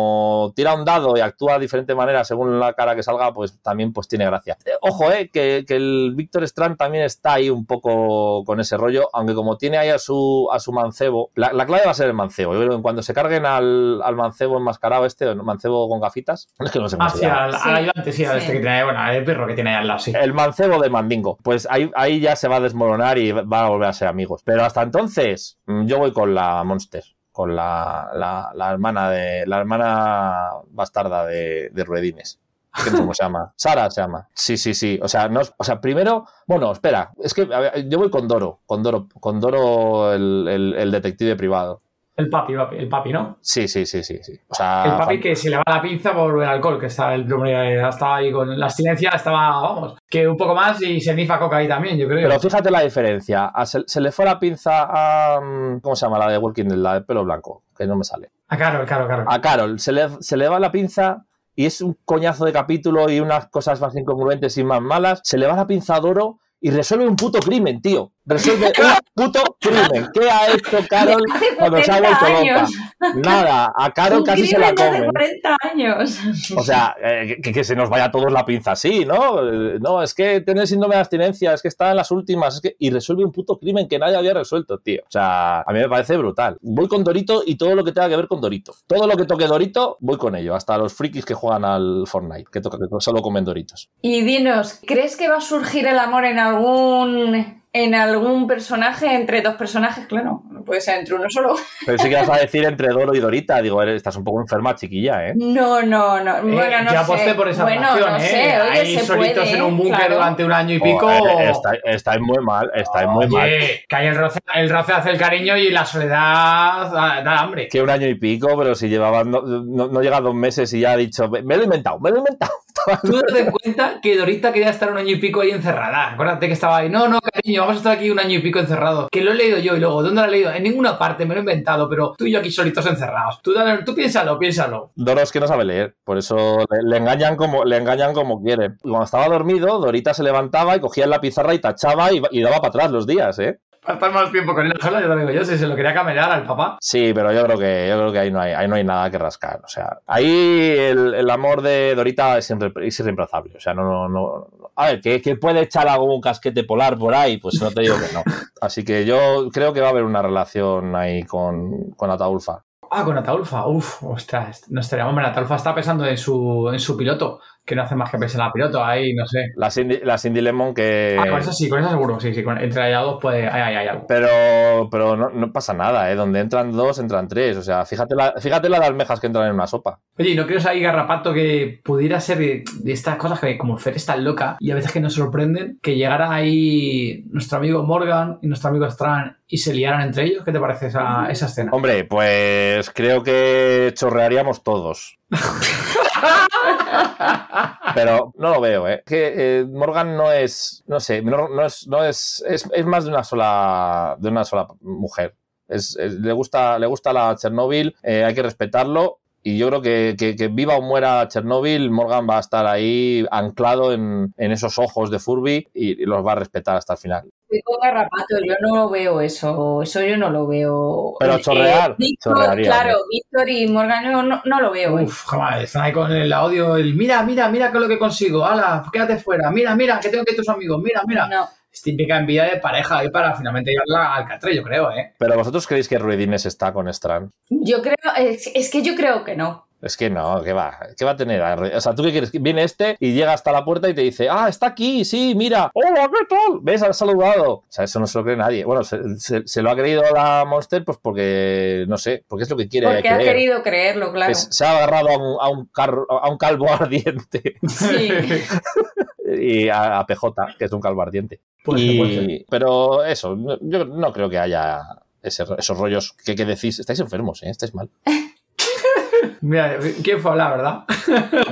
tira un dado y actúa de diferente manera según la cara que salga, pues también pues tiene gracia. Ojo, eh, que, que el Víctor Strand también está ahí un poco con ese rollo, aunque como tiene ahí a su, a su mancebo, la, la clave va a ser el mancebo. Yo creo que cuando se carguen al, al mancebo enmascarado este, o mancebo con gafitas, es que no sé cómo se Hacia llama. al, Sí. al ayudante, sí, al Sí. este que tiene, bueno, el perro que tiene ahí al lado, sí. El mancebo de Mandingo. Pues ahí, ahí ya se va a desmoronar y van a volver a ser amigos. Pero hasta entonces, mm, yo voy con la Monster. Con la, la, la hermana de. La hermana bastarda de, de Ruedines. ¿Qué- ¿Cómo se llama? Sara se llama. Sí, sí, sí. O sea, no, o sea, primero. Bueno, espera. Es que a ver, yo voy con Doro. Con Doro, con Doro el, el- el detective privado. El papi, papi, el papi, ¿no? Sí, sí, sí, sí. sí. O sea, El papi fan- que se le va la pinza por el alcohol, que está el estaba ahí con la abstinencia, estaba, vamos, que un poco más y se nifa coca ahí también, yo creo. Pero fíjate la diferencia. A- se, se le fue la pinza a. mm, ¿Cómo se llama? La de Walking Dead, la de pelo blanco. Que no me sale. Ah, claro, claro, claro. A Carol se le, se le va la pinza y es un coñazo de capítulo y unas cosas más incongruentes y más malas. Se le va la pinza a Doro y resuelve un puto crimen, tío. Resuelve un puto crimen. ¿Qué ha hecho Carol cuando se ha 40 vuelto loca? Nada, a Carol casi se la comen. 40 años. O sea, eh, que, que se nos vaya a todos la pinza así, ¿no? Eh, No, es que tiene síndrome de abstinencia, es que está en las últimas, es que... Y resuelve un puto crimen que nadie había resuelto, tío. O sea, a mí me parece brutal. Voy con Dorito y todo lo que tenga que ver con Dorito. Todo lo que toque Dorito, voy con ello. Hasta los frikis que juegan al Fortnite, que, toca, que solo comen Doritos. Y dinos, ¿crees que va a surgir el amor en algún en algún personaje entre dos personajes? Claro, no puede ser entre uno solo. Pero sí que vas a decir entre Doro y Dorita. Digo, eres- estás un poco enferma, chiquilla, ¿eh? No, no, no. Eh, Bueno, no sé. aposté por esa bueno, relación, no ¿eh? sé. Oye, Ahí se solitos puede, en un búnker claro. durante un año y pico. Oh, eh, está- estáis muy mal, estáis muy mal. Oye, que hay el roce, el roce hace el cariño y la soledad da, da hambre. Que un año y pico, pero si llevaban, no, no, no llega a dos meses y ya ha dicho, me me lo he inventado, me lo he inventado. Tú te das cuenta que Dorita quería estar un año y pico ahí encerrada. Acuérdate que estaba ahí. No, no, cariño, vamos a estar aquí un año y pico encerrado. Que lo he leído yo y luego, ¿dónde lo he leído? En ninguna parte, me lo he inventado, pero tú y yo aquí solitos encerrados. Tú, dale- tú piénsalo, piénsalo. Doro es que no sabe leer, por eso le, engañan como le engañan como quieren. Y Cuando estaba dormido, Dorita se levantaba y cogía la pizarra y tachaba y daba para atrás los días, ¿eh? Para estar más tiempo con él sola, yo te lo digo yo, si se lo quería camellar al papá. Sí, pero yo creo que, yo creo que ahí, no hay, ahí no hay nada que rascar. O sea, ahí el, el amor de Dorita es, irre- es irreemplazable. O sea, no, no, no. A ver, que, que puede echar algún casquete polar por ahí, pues no te digo que no. Así que yo creo que va a haber una relación ahí con, con Ataulfa. Ah, con Ataulfa. Uf, ostras. No estaría. Hombre, Ataulfa está pensando en su, en su piloto, que no hace más que pensar en la piloto. Ahí, no sé. La Cindy, la Cindy Lemon que. Ah, con eso sí, con eso seguro. Sí, sí. Con, entre allá dos puede. Hay, hay, hay algo. Pero, pero no, no pasa nada, ¿eh? Donde entran dos, entran tres. O sea, fíjate, la, fíjate las almejas que entran en una sopa. Oye, ¿y no crees ahí, Garrapato, que pudiera ser de, de estas cosas que como Fer es tan loca y a veces que nos sorprenden, que llegara ahí nuestro amigo Morgan y nuestro amigo Strand y se liaran entre ellos? ¿Qué te parece esa, esa escena? Hombre, pues creo que chorrearíamos todos. Pero no lo veo, ¿eh? Que eh, Morgan no es, no sé, no, es, no es, es, más de una sola, de una sola mujer. Es- le gusta, le gusta la Chernobyl, eh, hay que respetarlo. Y yo creo que, que- que viva o muera Chernobyl, Morgan va a estar ahí anclado en, en esos ojos de Furby y, y los va a respetar hasta el final. Con Garrapato, yo no lo veo eso, eso yo no lo veo. Pero Eh, chorrear, Víctor, claro, hombre. Víctor y Morgan yo no, no lo veo. Uf, jamás. Están ahí con el audio, el mira, mira, mira qué es lo que consigo. Hala, quédate fuera. Mira, mira, que tengo que ir tus amigos. Mira, mira. No. Es típica envidia de pareja ahí para finalmente llevarla al catre, yo creo, ¿eh? Pero vosotros creéis que Ruidines está con Strand? Yo creo, es, es que yo creo que no. Es que no, ¿qué va? ¿Qué va a tener? O sea, ¿tú qué quieres? Viene este y llega hasta la puerta y te dice, ah, está aquí, sí, mira, hola, ¿qué tal? ¿Ves? Has saludado. O sea, eso no se lo cree nadie. Bueno, se, se- se lo ha creído la Monster pues porque, no sé, porque es lo que quiere Porque ha querido creerlo, claro. Se ha agarrado a un, a un carro- a un calvo ardiente Sí. y a, a PJ, que es un calvo ardiente. Puede ser, puede ser. Y- pero eso, yo no creo que haya ese- esos rollos que, que decís. Estáis enfermos, ¿eh? Estáis mal. Mira, ¿quién fue a hablar, verdad?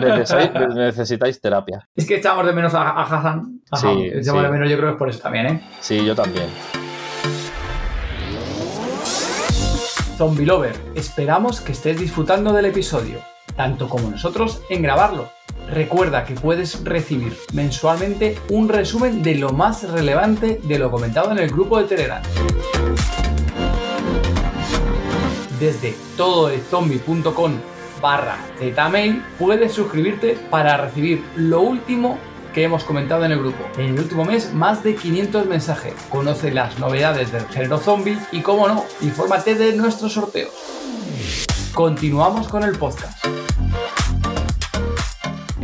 Necesitáis, necesitáis terapia. Es que echamos de menos a, a Hassan. Ajá, Sí, echamos sí. de menos, yo creo que es por eso también, ¿eh? Sí, yo también. Zombie Lover, esperamos que estés disfrutando del episodio, tanto como nosotros en grabarlo. Recuerda que puedes recibir mensualmente un resumen de lo más relevante de lo comentado en el grupo de Telegram. Desde todoelzombie.com barra zmail puedes suscribirte para recibir lo último que hemos comentado en el grupo. En el último mes, más de 500 mensajes. Conoce las novedades del género zombie y, como no, infórmate de nuestros sorteos. Continuamos con el podcast.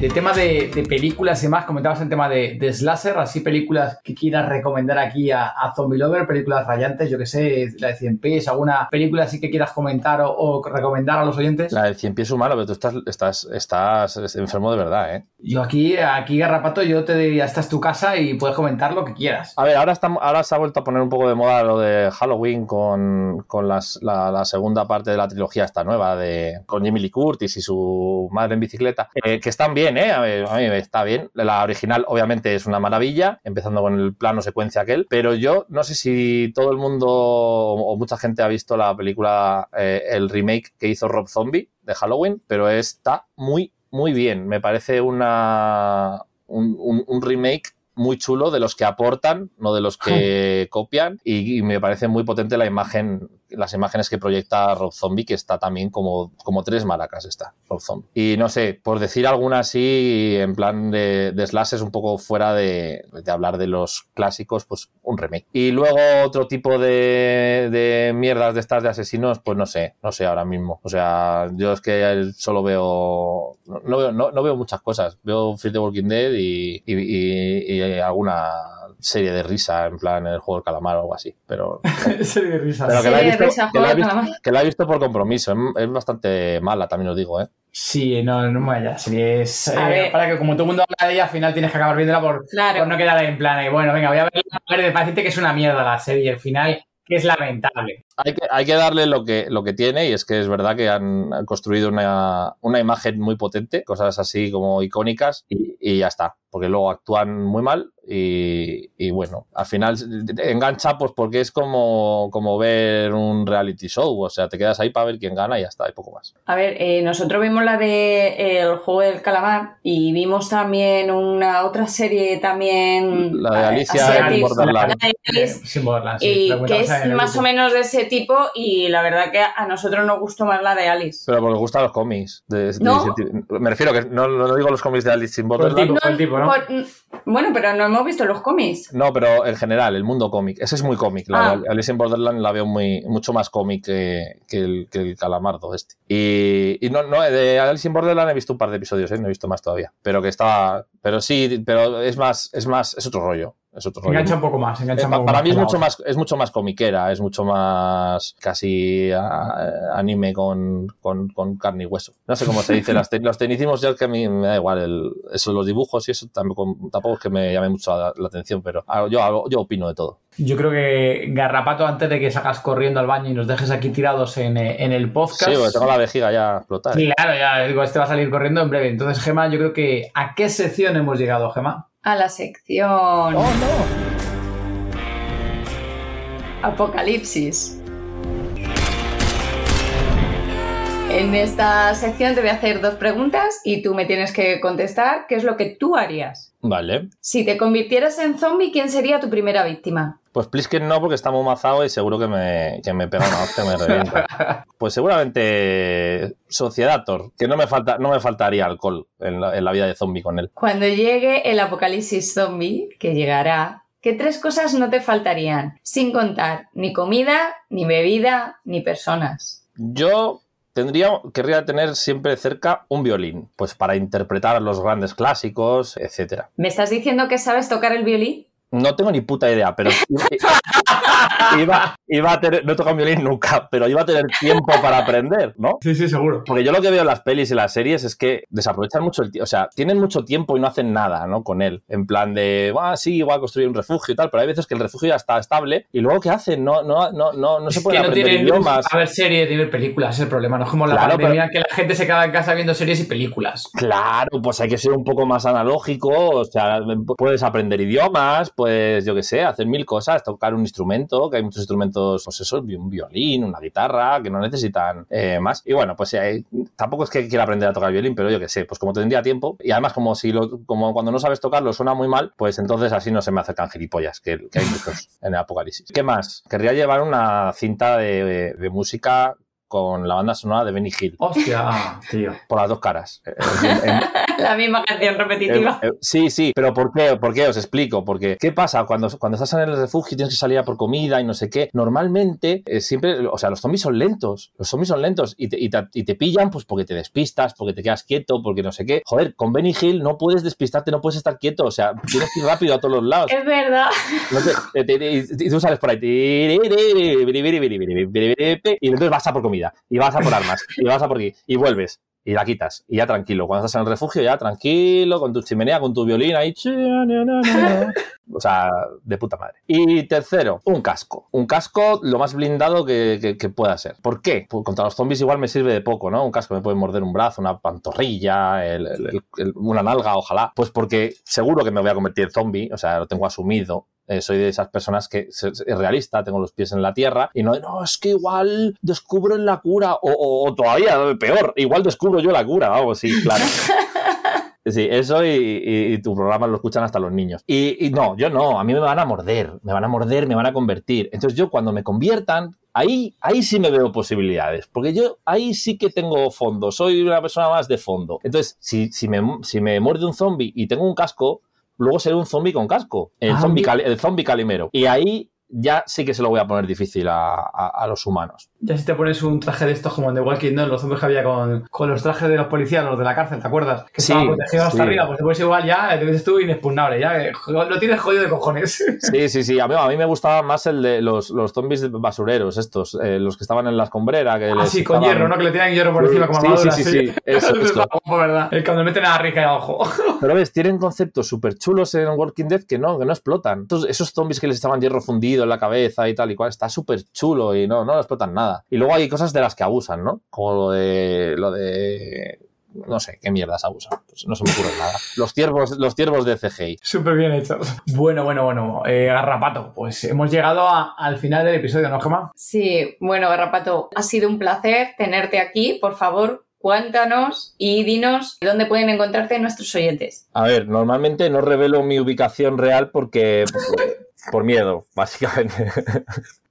De tema de, de películas y más, comentabas el tema de, de slasher, así películas que quieras recomendar aquí a, a Zombie Lover, películas rayantes, yo que sé, la de 100 pies, alguna película así que quieras comentar o, o recomendar a los oyentes. La del cien pies humano, pero tú estás, estás, estás enfermo de verdad, ¿eh? Yo aquí, aquí Garrapato, yo te diría, esta es tu casa y puedes comentar lo que quieras. A ver, ahora, estamos, ahora se ha vuelto a poner un poco de moda lo de Halloween con, con las- la, la segunda parte de la trilogía esta nueva, de, con Jamie Lee Curtis y su madre en bicicleta, eh, que están bien, ¿eh? A, mí está bien. La original, obviamente, es una maravilla, empezando con el plano secuencia aquel, pero yo no sé si todo el mundo o, o mucha gente ha visto la película, eh, el remake que hizo Rob Zombie de Halloween, pero está muy, muy bien. Me parece una, un, un- un remake muy chulo de los que aportan, no de los que copian, y, y me parece muy potente la imagen, las imágenes que proyecta Rob Zombie, que está también como, como tres maracas está, Rob Zombie. Y no sé, por decir alguna así, en plan de, de un poco fuera de, de hablar de los clásicos, pues un remake. Y luego otro tipo de, de mierdas de estas de asesinos, pues no sé, no sé ahora mismo. O sea, yo es que solo veo, no, veo, no, no veo muchas cosas. Veo Fear the Walking Dead y- y alguna serie de risa, en plan el juego del calamar o algo así. Pero, Serie de risas. pero que, la he Serie de visto, risa, que la he visto- calamar. que la he visto por compromiso. Es, es bastante mala, también os digo, ¿eh? Sí, no, no me vaya. Serie es. A eh, para que como todo el mundo habla de ella, al final tienes que acabar viéndola por, Claro. por no quedar ahí en plan. eh, bueno, venga, voy a verla. A ver, parece que es una mierda la serie. El final, que es lamentable. hay que, hay que darle lo que, lo que tiene y es que es verdad que han construido una, una imagen muy potente, cosas así como icónicas y, y ya está, porque luego actúan muy mal y, y bueno, al final engancha pues porque es como, como ver un reality show, o sea, te quedas ahí para ver quién gana y ya está, y poco más. A ver, eh, nosotros vimos la de eh, El juego del calamar y vimos también una otra serie también La de eh, Alicia en Sin Borderlands, sí, que es más o menos de ese tipo y la verdad que a nosotros nos gustó más la de Alice. Pero porque gustan los cómics. de- de ¿No? ese tipo. me refiero que no, no digo los cómics de Alice in Por el Borderland. tipo, por el tipo, ¿no? Bueno, pero no hemos visto los cómics. No, pero en general, el mundo cómic. Ese es muy cómic. Ah. Alice in Borderland la veo muy, mucho más cómic que, que el, que el calamardo este. Y, y no, no, de Alice in Borderland he visto un par de episodios, ¿eh? no he visto más todavía. Pero que estaba. Pero sí, pero es más, es más, es otro rollo. Es otro rollo. Engancha un poco más, engancha Eh, un pa- poco para más mí es mucho más es mucho más comiquera, es mucho más casi ah, anime con, con, con carne y hueso. No sé cómo se dice, las te- los tecnicismos ya que a mí me da igual, el- eso, los dibujos y eso tampoco, tampoco es que me llame mucho la, la atención, pero yo, yo opino de todo. Yo creo que Garrapato, antes de que salgas corriendo al baño y nos dejes aquí tirados en, eh, en el podcast. Sí, porque tengo la vejiga ya explotada. Claro, ya digo, este va a salir corriendo en breve. Entonces, Gema, yo creo que. ¿A qué sección hemos llegado, Gema? A la sección ¡Oh, no! Apocalipsis. En esta sección te voy a hacer dos preguntas y tú me tienes que contestar qué es lo que tú harías. Vale. Si te convirtieras en zombie, ¿quién sería tu primera víctima? Pues Plisken no, porque está muy mazado y seguro que me, que me pega una hostia me revienta. Pues seguramente Sociedator, que no me, falta, no me faltaría alcohol en la, en la vida de zombie con él. Cuando llegue el apocalipsis zombie, que llegará, ¿qué tres cosas no te faltarían? Sin contar ni comida, ni bebida, ni personas. Yo tendría, querría tener siempre cerca un violín, pues para interpretar los grandes clásicos, etcétera. ¿Me estás diciendo que sabes tocar el violín? No tengo ni puta idea, pero iba, iba a tener, no he tocado violín nunca, pero iba a tener tiempo para aprender, ¿no? Sí, sí, seguro. Porque yo lo que veo en las pelis y las series es que desaprovechan mucho el tiempo, o sea, tienen mucho tiempo y no hacen nada, ¿no? Con él. En plan de, ah, sí, voy a construir un refugio y tal, pero hay veces que el refugio ya está estable y luego ¿qué hacen? No, no, no, no, no se pueden no aprender tienen idiomas. a ver series, ver películas, es el problema. No es como la Claro, pandemia que la gente se queda en casa viendo series y películas. Claro, pues hay que ser un poco más analógico, o sea, puedes aprender idiomas, pues yo qué sé, hacer mil cosas, tocar un instrumento, que hay muchos instrumentos, pues eso, un violín, una guitarra, que no necesitan eh, más. Y bueno, pues eh, tampoco es que quiera aprender a tocar violín, pero yo qué sé, pues como tendría tiempo, y además como si lo, como cuando no sabes tocarlo suena muy mal, pues entonces así no se me acercan gilipollas, que, hay muchos en el apocalipsis. ¿Qué más? Querría llevar una cinta de música con la banda sonora de Benny Hill, Hostia, tío. por las dos caras. Eh, en- en- La misma canción repetitiva. eh, eh, sí, sí, pero ¿por qué? ¿Por qué? Os explico. Porque, ¿qué pasa? Cuando, cuando estás en el refugio y tienes que salir a por comida y no sé qué, normalmente eh, siempre, o sea, los zombies son lentos. Los zombies son lentos y te, y, te, y te pillan pues porque te despistas, porque te quedas quieto, porque no sé qué. Joder, con Benny Hill no puedes despistarte, no puedes estar quieto. O sea, tienes que ir rápido a todos los lados. Es verdad. No te- y tú sales por ahí. Y entonces vas a por comida. Y vas a por armas. Y vas a por aquí. Y vuelves. Y la quitas. Y ya tranquilo. Cuando estás en el refugio, ya tranquilo, con tu chimenea, con tu violín ahí. O sea, de puta madre. Y tercero, un casco. Un casco lo más blindado que, pueda ser. ¿Por qué? Pues contra los zombies igual me sirve de poco, ¿no? Un casco me puede morder un brazo, una pantorrilla, una nalga, ojalá. Pues porque seguro que me voy a convertir en zombie, o sea, lo tengo asumido. Eh, soy de esas personas que es realista, tengo los pies en la tierra y no, no, es que igual descubro la cura o, o- o todavía peor, igual descubro yo la cura, vamos, sí, claro. Sí, eso y, y- y tu programa lo escuchan hasta los niños. Y, y no, yo no, a mí me van a morder, me van a morder, me van a convertir. Entonces yo cuando me conviertan, ahí, ahí sí me veo posibilidades, porque yo ahí sí que tengo fondo, soy una persona más de fondo. Entonces, si, si, me, si me muerde un zombie y tengo un casco, luego seré un zombie con casco, el, Ah, zombie, el zombie calimero. Y ahí ya sí que se lo voy a poner difícil a, a- a los humanos. Ya si te pones un traje de estos como en The Walking Dead, los zombies que había con, con los trajes de los policías, los de la cárcel, ¿te acuerdas? Que Sí, estaban protegidos hasta sí. arriba, pues te pones igual ya, te ves tú inexpugnable, ya eh, lo tienes jodido de cojones. Sí, sí, sí. A mí, a mí me gustaba más el de los, los zombies basureros, estos, eh, los que estaban en la escombrera. Que les Así, con estaban- hierro, ¿no? Que le tiran hierro por Sí, encima como sí, armadura. sí, sí, sí. Eso, Eso eso. guapo, ¿verdad? El cuando meten a la rica y ojo. Pero ves, tienen conceptos súper chulos en Walking Dead que no, que no explotan. Entonces, esos zombies que les estaban hierro fundido en la cabeza y tal y cual, está súper chulo y no, no explotan nada. Y luego hay cosas de las que abusan, ¿no? Como lo de. lo de. No sé, qué mierdas abusan. Pues no se me ocurre nada. Los ciervos, los ciervos de CGI. Súper bien hechos. Bueno, bueno, bueno. Eh, Garrapato, pues hemos llegado a- al final del episodio, ¿no, Gemma? Sí, bueno, Garrapato, ha sido un placer tenerte aquí. Por favor, cuéntanos y dinos dónde pueden encontrarte nuestros oyentes. A ver, normalmente no revelo mi ubicación real porque. por miedo, básicamente.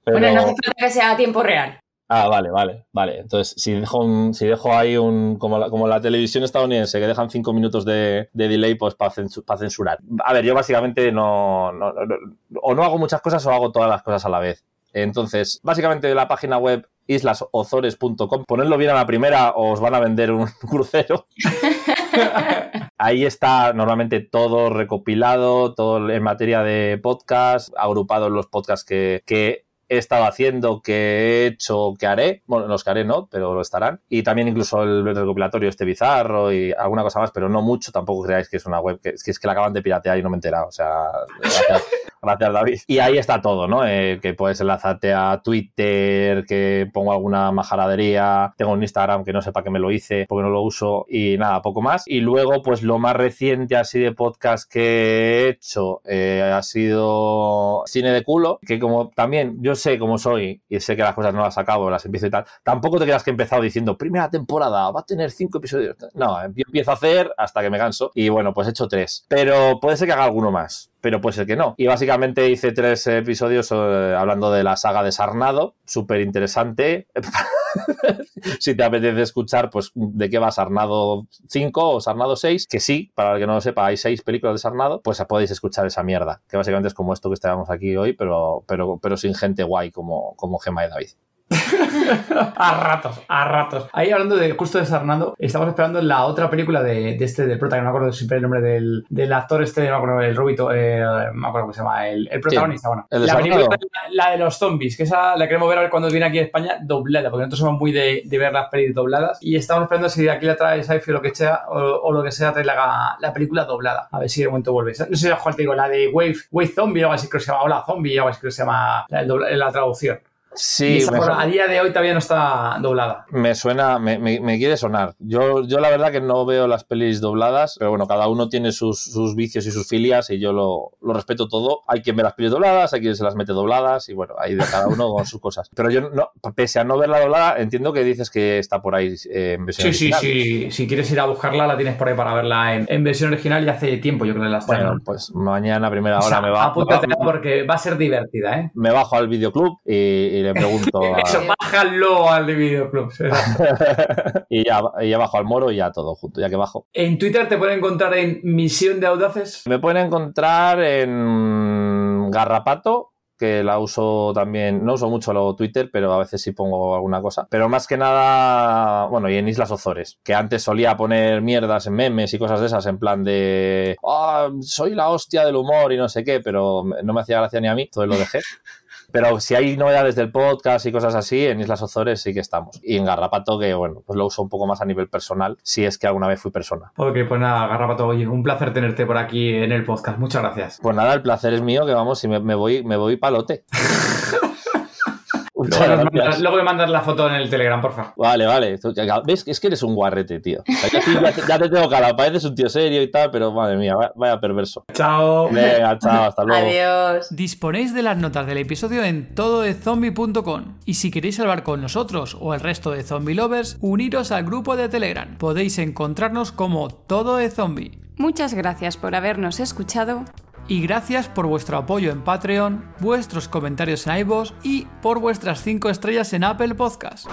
Pero- Bueno, no hace falta que sea a tiempo real. Ah, vale, vale, vale. Entonces, si dejo, un- si dejo ahí un. Como la, como la televisión estadounidense, que dejan cinco minutos de, de delay, pues para censurar. A ver, yo básicamente no, no- no- O no hago muchas cosas o hago todas las cosas a la vez. Entonces, básicamente la página web islasozores.com, ponedlo bien a la primera o os van a vender un crucero. Ahí está normalmente todo recopilado, todo en materia de podcast, agrupado en los podcasts que, que he estado haciendo, que he hecho, que haré. Bueno, los que haré no, pero lo estarán. Y también incluso el recopilatorio este bizarro y alguna cosa más, pero no mucho. Tampoco creáis que es una web que es que, es que la acaban de piratear y no me he enterado. O sea, gracias, gracias David. Y ahí está todo, ¿no? Eh, que puedes enlazarte a Twitter, que pongo alguna majaradería. Tengo un Instagram que no sé para qué me lo hice, porque no lo uso. Y nada, poco más. Y luego, pues lo más reciente así de podcast que he hecho eh, ha sido Cine de Culo, que como también yo sé cómo soy y sé que las cosas no las acabo, las empiezo y tal, tampoco te creas que he empezado diciendo, primera temporada, va a tener cinco episodios. No, yo empiezo a hacer hasta que me canso. Y bueno, pues he hecho tres. Pero puede ser que haga alguno más pero puede ser que no. Y básicamente hice tres episodios eh, hablando de la saga de Sarnado, súper interesante. si te apetece escuchar, pues, de qué va Sarnado 5 o Sarnado 6, que sí, para el que no lo sepa, hay seis películas de Sarnado, pues podéis escuchar esa mierda, que básicamente es como esto que estábamos aquí hoy, pero, pero, pero sin gente guay como, como Gemma y David. a ratos, a ratos. Ahí hablando de justo de Sarnado, estamos esperando la otra película de, de este, del prota, que no me acuerdo siempre el nombre del, del actor este, no me acuerdo, el rubito, eh, no me acuerdo cómo se llama, el, el protagonista, bueno. el la película, la, la de los zombies, que esa la queremos ver a ver cuando viene aquí a España doblada, porque nosotros somos muy de, de ver las pelis dobladas y estamos esperando si de aquí la trae Saifi o lo que sea, o, o lo que sea, trae la, la película doblada. A ver si de momento vuelve. No sé cuál te digo, la de Wave, Wave Zombie, o algo así creo que se llama, Hola Zombie, o algo así creo que se llama la, la traducción. Sí, me, a día de hoy todavía no está doblada. me suena, me, me- me quiere sonar. Yo, yo la verdad que no veo las pelis dobladas, pero bueno, cada uno tiene sus, sus vicios y sus filias y yo lo, lo respeto todo. Hay quien ve las pelis dobladas, hay quien se las mete dobladas y bueno, hay de cada uno con sus cosas. Pero yo, no, pese a no verla doblada, entiendo que dices que está por ahí eh, en versión Sí, sí, original. sí. Si quieres ir a buscarla, la tienes por ahí para verla en, en versión original y hace tiempo, yo creo que la Bueno, estrenaron. pues mañana a primera O hora sea, me, va, apúntatela porque va a ser divertida, ¿eh? me bajo al videoclub y, y le pregunto a- Eso, bájalo al de videoclub. y, ya, y ya bajo al moro y ya todo junto, ya que bajo. En Twitter te pueden encontrar en Misión de Audaces. Me pueden encontrar en Garrapato, que la uso también, no uso mucho lo Twitter, pero a veces sí pongo alguna cosa. Pero más que nada, bueno, y en Islas Ozores, que antes solía poner mierdas en memes y cosas de esas, en plan de, "Ah, soy la hostia del humor y no sé qué, pero no me hacía gracia ni a mí, entonces lo dejé. Pero si hay novedades del podcast y cosas así, en Islas Ozores sí que estamos. Y en Garrapato, que bueno, pues lo uso un poco más a nivel personal, si es que alguna vez fui persona. Ok, pues nada, Garrapato, oye, un placer tenerte por aquí en el podcast. Muchas gracias. Pues nada, el placer es mío, que vamos, si me, me voy, me voy palote. Muchas Luego, mandas- luego me mandas la foto en el Telegram, porfa. Vale, vale. ¿Ves? Es que eres un guarrete, tío. O sea, ya, te, ya te tengo cara, pareces un tío serio y tal, pero madre mía, vaya, vaya perverso. Chao. Venga, chao, hasta luego. Adiós. Disponéis de las notas del episodio en tododezombie.com y si queréis hablar con nosotros o el resto de zombie lovers, uniros al grupo de Telegram. Podéis encontrarnos como Todo de Zombie. Muchas gracias por habernos escuchado. Y gracias por vuestro apoyo en Patreon, vuestros comentarios en iVoox y por vuestras 5 estrellas en Apple Podcast.